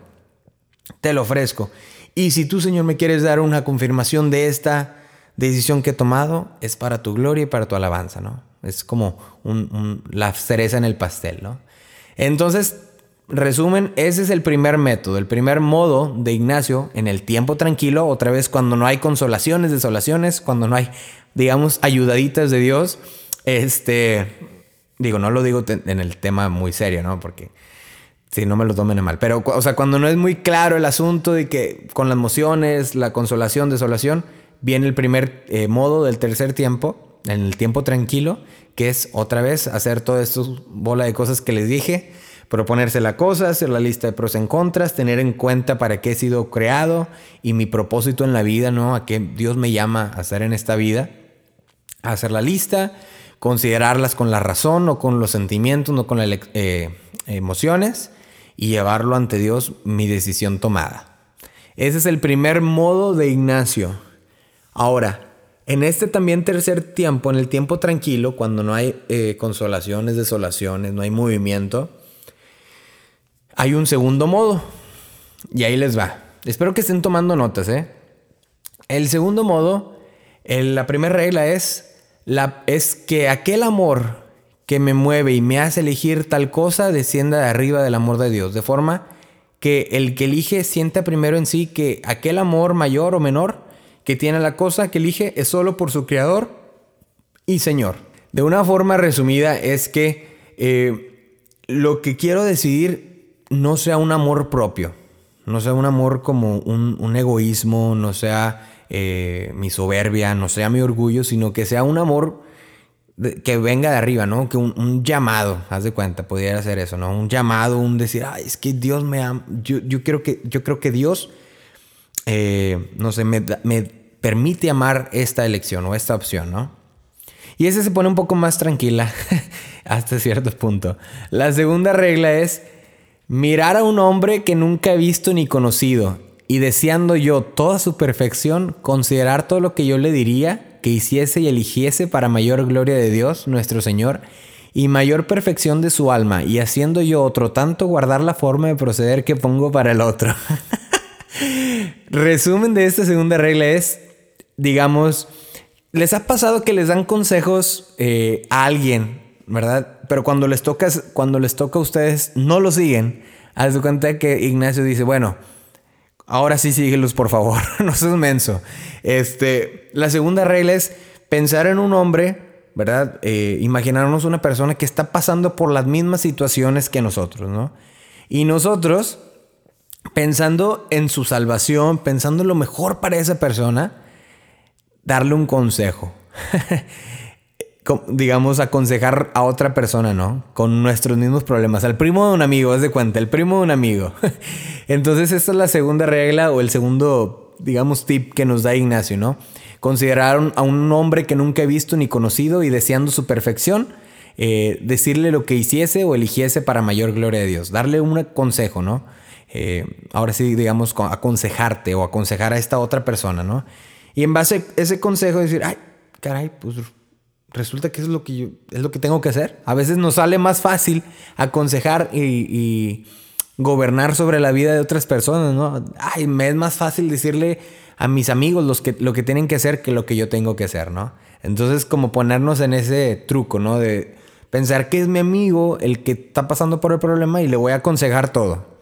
Te lo ofrezco. Y si tú, Señor, me quieres dar una confirmación de esta decisión que he tomado, es para tu gloria y para tu alabanza, ¿no? Es como la cereza en el pastel, ¿no? Entonces, resumen, ese es el primer método, el primer modo de Ignacio en el tiempo tranquilo, otra vez cuando no hay consolaciones, desolaciones, cuando no hay, digamos, ayudaditas de Dios. Este, digo, no lo digo en el tema muy serio, ¿no? Porque Sí, no me lo tomen mal. Pero, o sea, cuando no es muy claro el asunto de que con las emociones, la consolación, desolación, viene el primer eh, modo del tercer tiempo, en el tiempo tranquilo, que es otra vez hacer toda esta bola de cosas que les dije, proponerse la cosa, hacer la lista de pros y contras, tener en cuenta para qué he sido creado y mi propósito en la vida, ¿no? A qué Dios me llama a hacer en esta vida. Hacer la lista, considerarlas con la razón, o con los sentimientos, no con las eh, emociones y llevarlo ante Dios mi decisión tomada. Ese es el primer modo de Ignacio. Ahora, en este también tercer tiempo, en el tiempo tranquilo, cuando no hay eh, consolaciones, desolaciones, no hay movimiento, hay un segundo modo. Y ahí les va. Espero que estén tomando notas, ¿eh? El segundo modo, la primera regla es, la, es que aquel amor que me mueve y me hace elegir tal cosa descienda de arriba del amor de Dios, de forma que el que elige sienta primero en sí que aquel amor mayor o menor que tiene la cosa que elige es solo por su creador y Señor. De una forma resumida es que eh, lo que quiero decidir no sea un amor propio, no sea un amor como un, egoísmo, no sea eh, mi soberbia, no sea mi orgullo, sino que sea un amor que venga de arriba, ¿no? Que un, llamado, haz de cuenta, pudiera ser eso, ¿no? Un llamado, un decir, ay, es que Dios me ama. Yo, yo, quiero que, yo creo que Dios, eh, no sé, me, permite amar esta elección o esta opción, ¿no? Y ese se pone un poco más tranquila *laughs* hasta cierto punto. La segunda regla es mirar a un hombre que nunca he visto ni conocido y deseando yo toda su perfección, considerar todo lo que yo le diría que hiciese y eligiese para mayor gloria de Dios, nuestro Señor, y mayor perfección de su alma, y haciendo yo otro tanto guardar la forma de proceder que pongo para el otro. *laughs* Resumen de esta segunda regla es, digamos, les ha pasado que les dan consejos eh, a alguien, ¿verdad? Pero cuando les, toca, cuando les toca a ustedes, no lo siguen. Haz de cuenta que Ignacio dice, bueno, Ahora sí síguelos, por favor. *laughs* no seas menso. Este, la segunda regla es pensar en un hombre, ¿verdad? Eh, imaginarnos una persona que está pasando por las mismas situaciones que nosotros, ¿no? Y nosotros, pensando en su salvación, pensando en lo mejor para esa persona, darle un consejo. *laughs* digamos, aconsejar a otra persona, ¿no? Con nuestros mismos problemas. Al primo de un amigo, haz de cuenta, el primo de un amigo. *laughs* Entonces, esta es la segunda regla o el segundo, digamos, tip que nos da Ignacio, ¿no? Considerar a un hombre que nunca he visto ni conocido y deseando su perfección, eh, decirle lo que hiciese o eligiese para mayor gloria de Dios. Darle un consejo, ¿no? Eh, ahora sí, digamos, aconsejarte o aconsejar a esta otra persona, ¿no? Y en base a ese consejo decir, ay, caray, pues resulta que es lo que es lo que tengo que hacer. A veces nos sale más fácil aconsejar y, gobernar sobre la vida de otras personas, ¿no? Ay, me es más fácil decirle a mis amigos los que, lo que tienen que hacer que lo que yo tengo que hacer, ¿no? Entonces, como ponernos en ese truco, ¿no? De pensar que es mi amigo el que está pasando por el problema y le voy a aconsejar todo.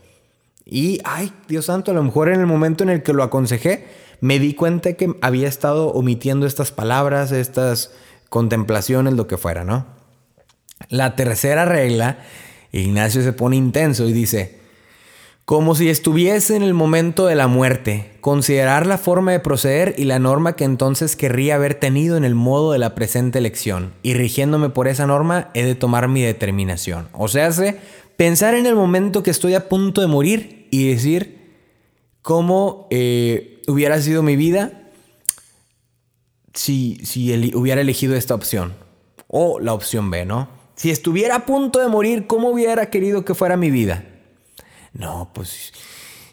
Y, ay, Dios santo, a lo mejor en el momento en el que lo aconsejé, me di cuenta que había estado omitiendo estas palabras, estas contemplaciones, lo que fuera, ¿no? La tercera regla, Ignacio se pone intenso y dice, como si estuviese en el momento de la muerte, considerar la forma de proceder y la norma que entonces querría haber tenido en el modo de la presente elección, y rigiéndome por esa norma he de tomar mi determinación. O sea, pensar en el momento que estoy a punto de morir y decir cómo eh, hubiera sido mi vida si, si hubiera elegido esta opción. O la opción B, ¿no? Si estuviera a punto de morir, ¿cómo hubiera querido que fuera mi vida? No, pues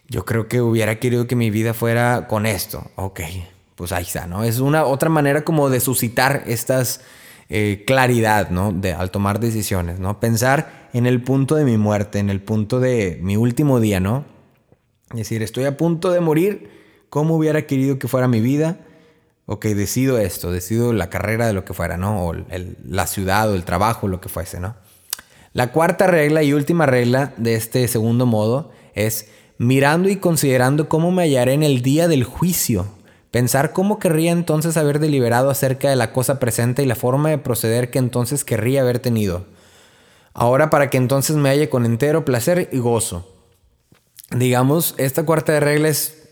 yo creo que hubiera querido que mi vida fuera con esto. Ok, pues ahí está, ¿no? Es una otra manera como de suscitar estas eh, claridad, ¿no? De, al tomar decisiones, ¿no? Pensar en el punto de mi muerte, en el punto de mi último día, ¿no? Es decir, estoy a punto de morir, ¿cómo hubiera querido que fuera mi vida? ok, decido esto, decido la carrera de lo que fuera, ¿no? O la ciudad o el trabajo, lo que fuese, ¿no? La cuarta regla y última regla de este segundo modo es mirando y considerando cómo me hallaré en el día del juicio. Pensar cómo querría entonces haber deliberado acerca de la cosa presente y la forma de proceder que entonces querría haber tenido. Ahora para que entonces me halle con entero placer y gozo. Digamos, esta cuarta regla es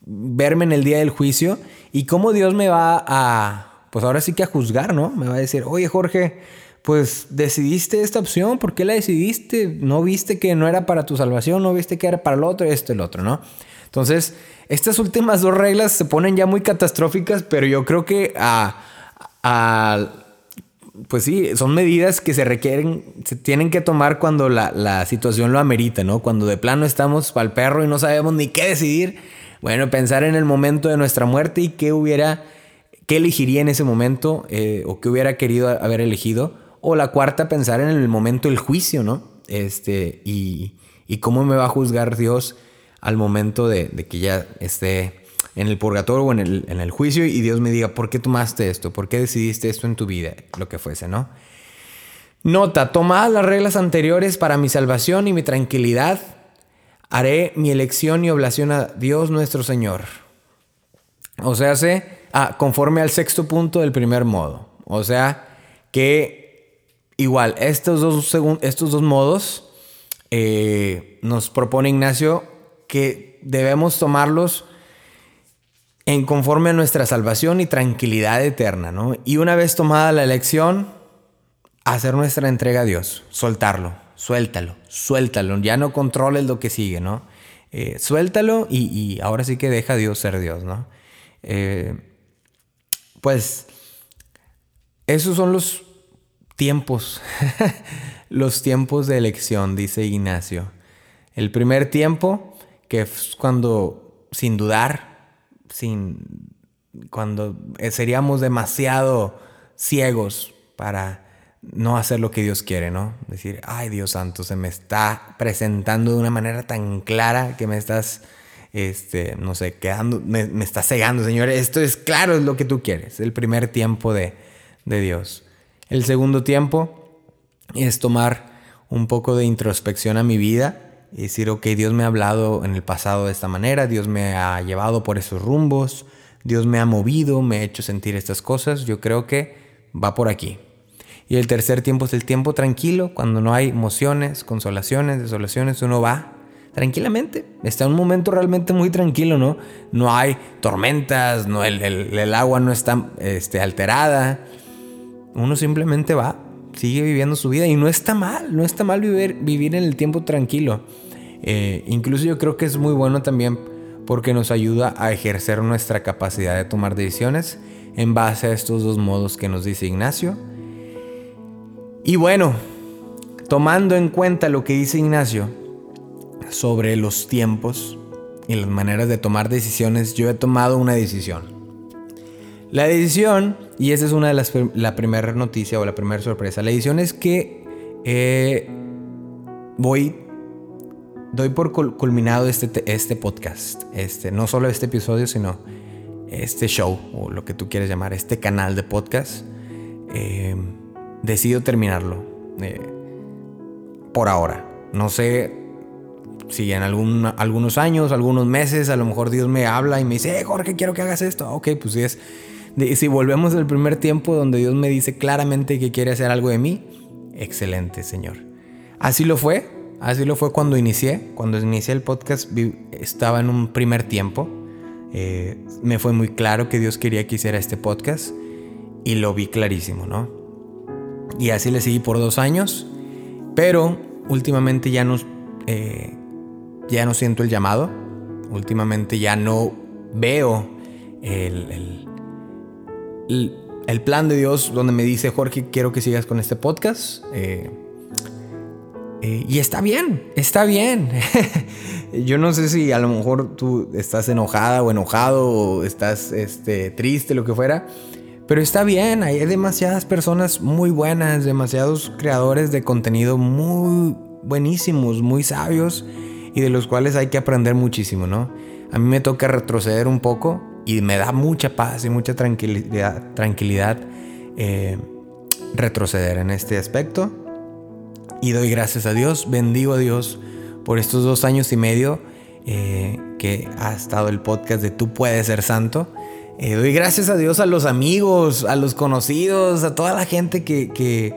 verme en el día del juicio y cómo Dios me va a, pues ahora sí que a juzgar, ¿no? Me va a decir, oye Jorge, pues decidiste esta opción, ¿por qué la decidiste? No viste que no era para tu salvación, no viste que era para el otro, esto, el otro, ¿no? Entonces, estas últimas dos reglas se ponen ya muy catastróficas, pero yo creo que a, pues sí, son medidas que se requieren, se tienen que tomar cuando la, la situación lo amerita, ¿no? Cuando de plano estamos para el perro y no sabemos ni qué decidir bueno, pensar en el momento de nuestra muerte y qué hubiera, qué elegiría en ese momento eh, o qué hubiera querido haber elegido. O la cuarta, pensar en el momento del juicio, ¿no? Este, y, cómo me va a juzgar Dios al momento de, que ya esté en el purgatorio o en el, en el, juicio y Dios me diga, ¿por qué tomaste esto? ¿Por qué decidiste esto en tu vida? Lo que fuese, ¿no? Nota, tomad las reglas anteriores para mi salvación y mi tranquilidad haré mi elección y oblación a Dios nuestro Señor. O sea, se, ah, conforme al sexto punto del primer modo. O sea, que igual, estos dos, estos dos modos eh, nos propone Ignacio que debemos tomarlos en conforme a nuestra salvación y tranquilidad eterna, ¿no? Y una vez tomada la elección, hacer nuestra entrega a Dios, soltarlo, suéltalo, suéltalo, ya no controles lo que sigue, ¿no? Eh, suéltalo y, ahora sí que deja a Dios ser Dios, ¿no? Eh, pues esos son los tiempos, *laughs* los tiempos de elección, dice Ignacio. El primer tiempo, que es cuando, sin dudar, sin, cuando seríamos demasiado ciegos para no hacer lo que Dios quiere, ¿no? Decir, ay Dios santo, se me está presentando de una manera tan clara que me estás, este, no sé, quedando, me, me está cegando, Señor. Esto es claro, es lo que tú quieres. El primer tiempo de, de Dios. El segundo tiempo es tomar un poco de introspección a mi vida y decir, ok, Dios me ha hablado en el pasado de esta manera, Dios me ha llevado por esos rumbos, Dios me ha movido, me ha hecho sentir estas cosas, yo creo que va por aquí. Y el tercer tiempo es el tiempo tranquilo, cuando no hay emociones, consolaciones, desolaciones, uno va tranquilamente. Está en un momento realmente muy tranquilo, ¿no? No hay tormentas, no, el, agua no está este, alterada. Uno simplemente va, sigue viviendo su vida y no está mal, no está mal vivir, vivir en el tiempo tranquilo. Eh, incluso yo creo que es muy bueno también porque nos ayuda a ejercer nuestra capacidad de tomar decisiones en base a estos dos modos que nos dice Ignacio. Y bueno, tomando en cuenta lo que dice Ignacio sobre los tiempos y las maneras de tomar decisiones, yo he tomado una decisión. La decisión, y esa es una de las la primera noticia o la primera sorpresa, la decisión es que eh, voy doy por culminado este, este podcast. Este, no solo este episodio, sino este show, o lo que tú quieres llamar, este canal de podcast. Eh, decido terminarlo. Eh, por ahora. No sé si en algún, algunos años, algunos meses, a lo mejor Dios me habla y me dice, Jorge, quiero que hagas esto. Ok, pues si es. Si volvemos al primer tiempo donde Dios me dice claramente que quiere hacer algo de mí, excelente, Señor. Así lo fue, Así lo fue cuando inicié. Cuando inicié el podcast estaba en un primer tiempo. Eh, me fue muy claro que Dios quería que hiciera este podcast y lo vi clarísimo, ¿no? Y así le seguí por dos años, pero últimamente ya no, eh, ya no siento el llamado. Últimamente ya no veo el, el, plan de Dios donde me dice, Jorge, quiero que sigas con este podcast. Eh, eh, y está bien, está bien. *laughs* Yo no sé si a lo mejor tú estás enojada o enojado o estás este, triste, lo que fuera. Pero está bien, hay demasiadas personas muy buenas, demasiados creadores de contenido muy buenísimos, muy sabios y de los cuales hay que aprender muchísimo, ¿no? A mí me toca retroceder un poco y me da mucha paz y mucha tranquilidad, tranquilidad eh, retroceder en este aspecto. Y doy gracias a Dios, bendigo a Dios por estos dos años y medio eh, que ha estado el podcast de Tú puedes ser santo. Eh, doy gracias a Dios a los amigos, a los conocidos, a toda la gente que,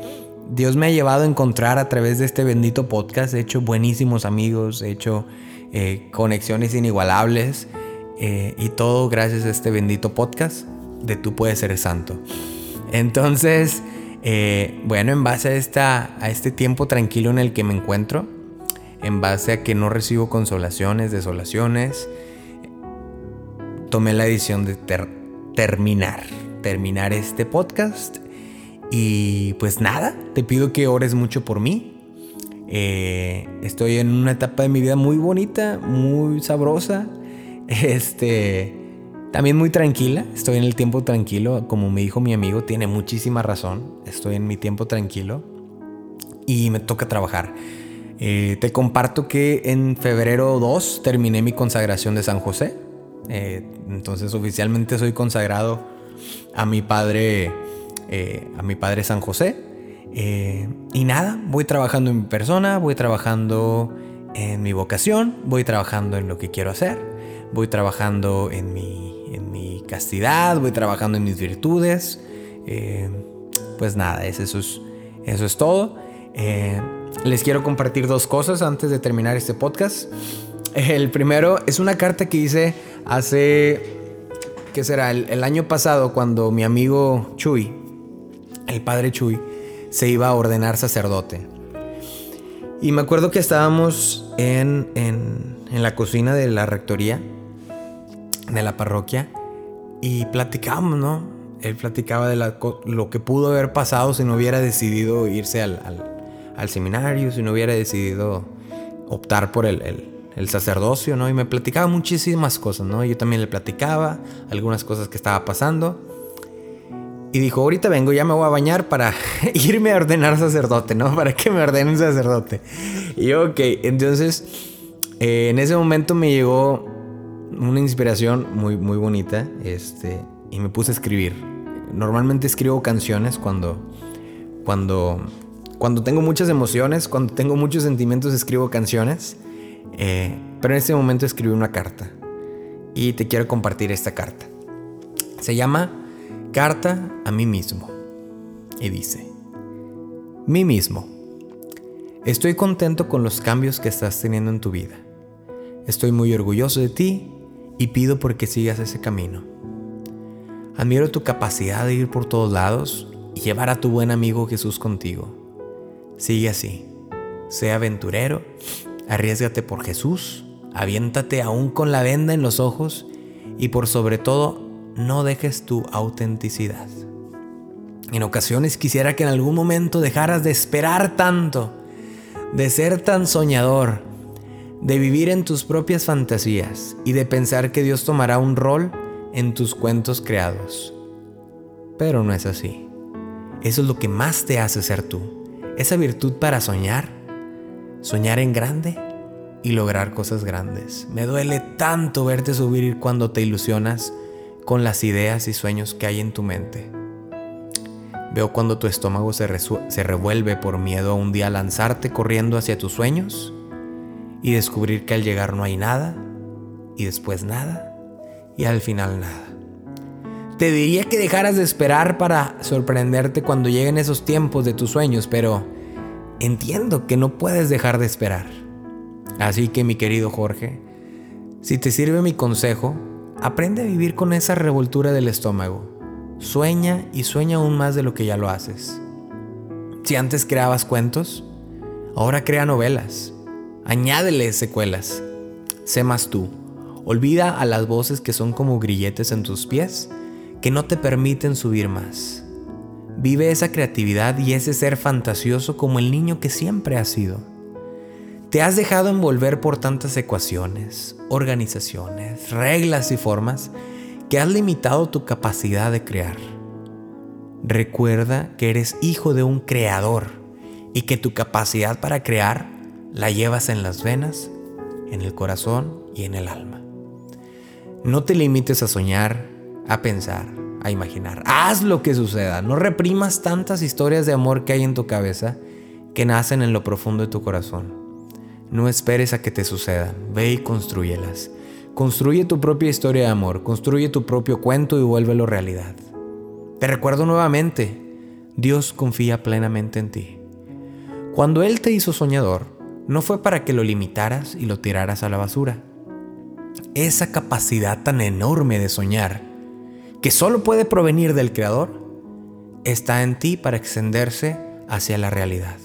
Dios me ha llevado a encontrar a través de este bendito podcast. He hecho buenísimos amigos, he hecho conexiones inigualables y todo gracias a este bendito podcast de Tú puedes ser santo. Entonces, eh, bueno, en base a, esta, a este tiempo tranquilo en el que me encuentro, en base a que no recibo consolaciones, desolaciones, tomé la decisión de terminar, terminar este podcast. Y pues nada, te pido que ores mucho por mí. Eh, estoy en una etapa de mi vida muy bonita, muy sabrosa. Este también muy tranquila, estoy en el tiempo tranquilo, como me dijo mi amigo, tiene muchísima razón, estoy en mi tiempo tranquilo y me toca trabajar. Eh, te comparto que en febrero 2 terminé mi consagración de San José, eh, entonces oficialmente soy consagrado a mi padre, eh, a mi padre San José. y nada, voy trabajando en mi persona, voy trabajando en mi vocación, voy trabajando en lo que quiero hacer, voy trabajando en mi en mi castidad, voy trabajando en mis virtudes. Eh, pues nada, eso es, eso es todo. Eh, les quiero compartir dos cosas antes de terminar este podcast. El primero es una carta que hice hace, ¿qué será? El, año pasado cuando mi amigo Chuy, el padre Chuy, se iba a ordenar sacerdote. Y me acuerdo que estábamos en, en, en la cocina de la rectoría de la parroquia y platicamos, ¿no? Él platicaba de lo que pudo haber pasado si no hubiera decidido irse al, seminario, si no hubiera decidido optar por el, sacerdocio, ¿no? Y me platicaba muchísimas cosas, ¿no? Yo también le platicaba algunas cosas que estaba pasando. Y dijo, ahorita vengo, ya me voy a bañar para *laughs* irme a ordenar sacerdote, ¿no? Para que me ordenen sacerdote. Y yo, ok, entonces eh, en ese momento me llegó una inspiración muy, muy bonita este, y me puse a escribir. Normalmente escribo canciones cuando, cuando, cuando tengo muchas emociones, cuando tengo muchos sentimientos, escribo canciones. Eh, pero en este momento escribí una carta y te quiero compartir esta carta. Se llama Carta a mí mismo y dice, mí mismo, estoy contento con los cambios que estás teniendo en tu vida. Estoy muy orgulloso de ti y pido porque sigas ese camino. Admiro tu capacidad de ir por todos lados, y llevar a tu buen amigo Jesús contigo. Sigue así. Sea aventurero, arriesgate por Jesús, aviéntate aún con la venda en los ojos y por sobre todo no dejes tu autenticidad. En ocasiones quisiera que en algún momento dejaras de esperar tanto, de ser tan soñador, de vivir en tus propias fantasías y de pensar que Dios tomará un rol en tus cuentos creados. Pero no es así. Eso es lo que más te hace ser tú. Esa virtud para soñar, soñar en grande y lograr cosas grandes. Me duele tanto verte subir cuando te ilusionas con las ideas y sueños que hay en tu mente. Veo cuando tu estómago se, se revuelve por miedo a un día lanzarte corriendo hacia tus sueños y descubrir que al llegar no hay nada y después nada y al final nada. Te diría que dejaras de esperar para sorprenderte cuando lleguen esos tiempos de tus sueños, pero entiendo que no puedes dejar de esperar. Así que mi querido Jorge, si te sirve mi consejo, aprende a vivir con esa revoltura del estómago. Sueña y sueña aún más de lo que ya lo haces. Si antes creabas cuentos, ahora crea novelas. Añádele secuelas. Sé más tú. Olvida a las voces que son como grilletes en tus pies que no te permiten subir más. Vive esa creatividad y ese ser fantasioso como el niño que siempre has sido. Te has dejado envolver por tantas ecuaciones, organizaciones, reglas y formas que has limitado tu capacidad de crear. Recuerda que eres hijo de un creador y que tu capacidad para crear la llevas en las venas, en el corazón y en el alma. No te limites a soñar, a pensar, a imaginar. Haz lo que suceda. No reprimas tantas historias de amor que hay en tu cabeza que nacen en lo profundo de tu corazón. No esperes a que te sucedan. Ve y construyelas. Construye tu propia historia de amor. Construye tu propio cuento y vuélvelo realidad. Te recuerdo nuevamente, Dios confía plenamente en ti. Cuando Él te hizo soñador, no fue para que lo limitaras y lo tiraras a la basura. Esa capacidad tan enorme de soñar que solo puede provenir del Creador, está en ti para extenderse hacia la realidad.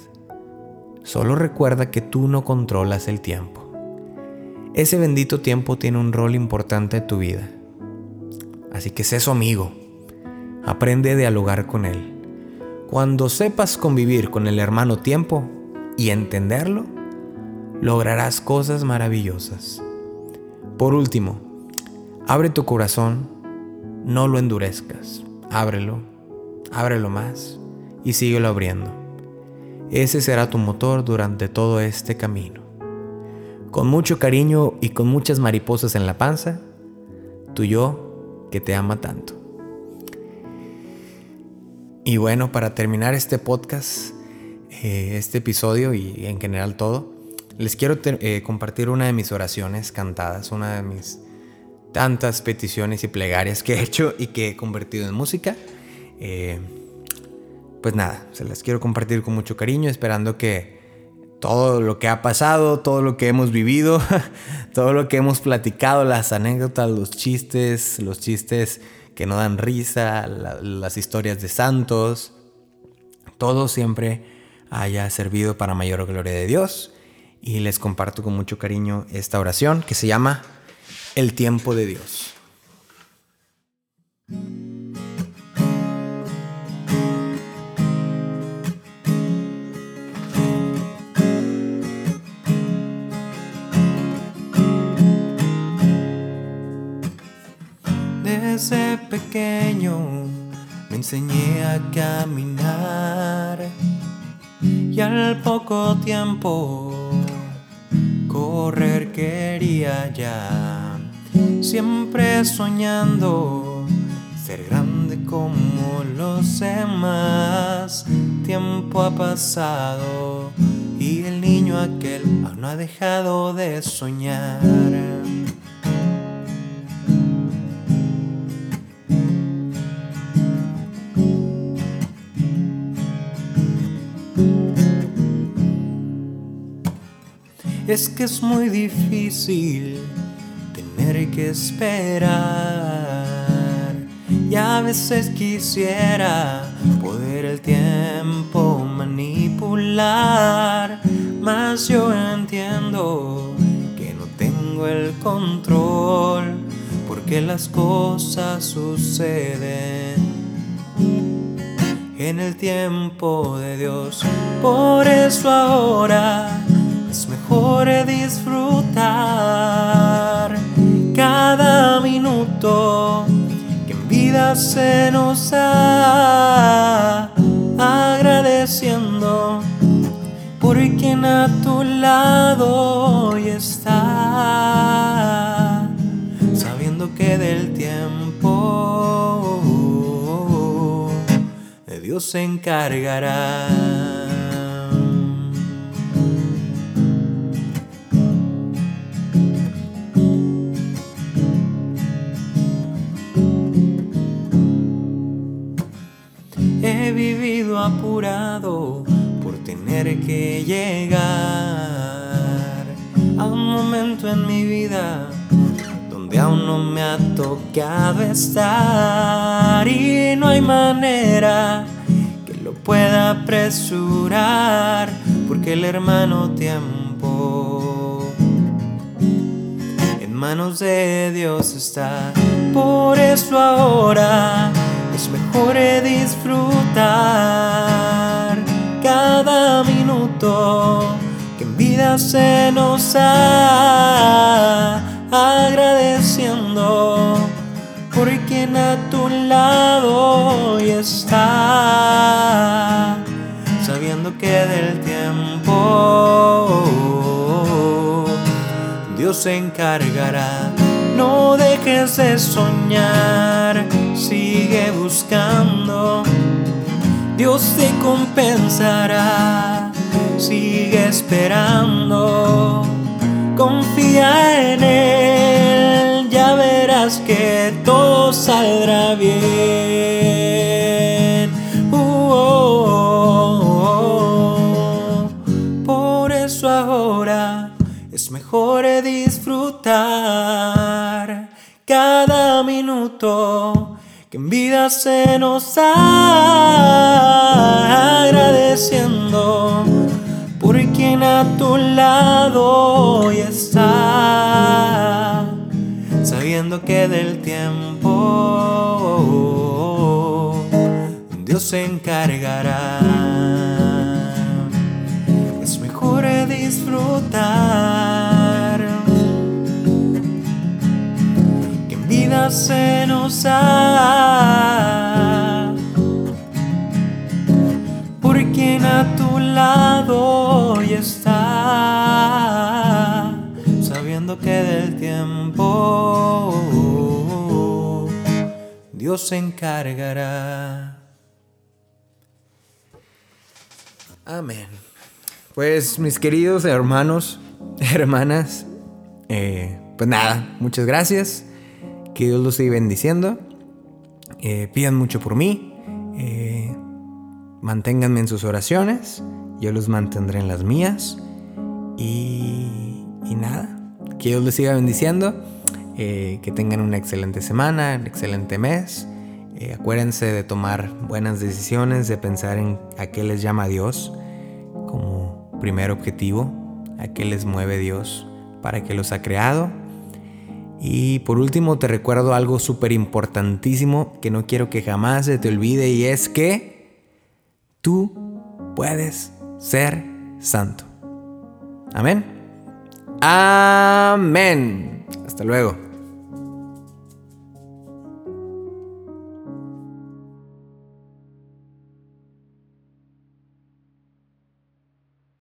Solo recuerda que tú no controlas el tiempo. Ese bendito tiempo tiene un rol importante en tu vida. Así que sé su amigo. Aprende a dialogar con él. Cuando sepas convivir con el hermano tiempo y entenderlo, lograrás cosas maravillosas. Por último, abre tu corazón no lo endurezcas. Ábrelo, ábrelo más y síguelo abriendo. Ese será tu motor durante todo este camino. Con mucho cariño y con muchas mariposas en la panza, tu yo que te ama tanto. Y bueno, para terminar este podcast, eh, este episodio y en general todo, les quiero eh, compartir una de mis oraciones cantadas, una de mis tantas peticiones y plegarias que he hecho y que he convertido en música. Eh, pues nada, se las quiero compartir con mucho cariño, esperando que todo lo que ha pasado, todo lo que hemos vivido, *laughs* todo lo que hemos platicado, las anécdotas, los chistes, los chistes que no dan risa, las historias de santos, todo siempre haya servido para mayor gloria de Dios. Y les comparto con mucho cariño esta oración que se llama el tiempo de Dios. Desde pequeño me enseñé a caminar y al poco tiempo correr quería ya siempre soñando ser grande como los demás. Tiempo ha pasado y el niño aquel no ha dejado de soñar. Es que es muy difícil que esperar. Y a veces quisiera poder el tiempo manipular. Mas yo entiendo que no tengo el control porque las cosas suceden en el tiempo de Dios. Por eso ahora se nos da, agradeciendo por quien a tu lado hoy está, sabiendo que del tiempo de Dios se encargará. Apurado por tener que llegar a un momento en mi vida donde aún no me ha tocado estar y no hay manera que lo pueda apresurar porque el hermano tiempo en manos de Dios está. Por eso ahora mejor disfrutar cada minuto que en vida se nos da, agradeciendo por quien a tu lado hoy está, sabiendo que del tiempo Dios se encargará. No dejes de soñar, sigue buscando. Dios te compensará, sigue esperando. Confía en Él, ya verás que todo saldrá bien. Uh, oh, oh, oh. Por eso ahora es mejor disfrutar cada minuto que en vida se nos da, agradeciendo por quien a tu lado hoy está, sabiendo que del tiempo Dios se encargará. Es mejor disfrutar se nos da por quien a tu lado hoy está, sabiendo que del tiempo Dios se encargará. Amén. Pues mis queridos hermanos, *laughs* hermanas, eh, pues nada, muchas gracias. Que Dios los siga bendiciendo. Eh, pidan mucho por mí. Eh, manténganme en sus oraciones. Yo los mantendré en las mías. Y, y nada, que Dios les siga bendiciendo. Eh, que tengan una excelente semana, un excelente mes. Acuérdense de tomar buenas decisiones, de pensar en a qué les llama Dios como primer objetivo, a qué les mueve Dios, para qué los ha creado. Y por último te recuerdo algo súper importantísimo que no quiero que jamás se te olvide y es que tú puedes ser santo. Amén. Amén. Hasta luego.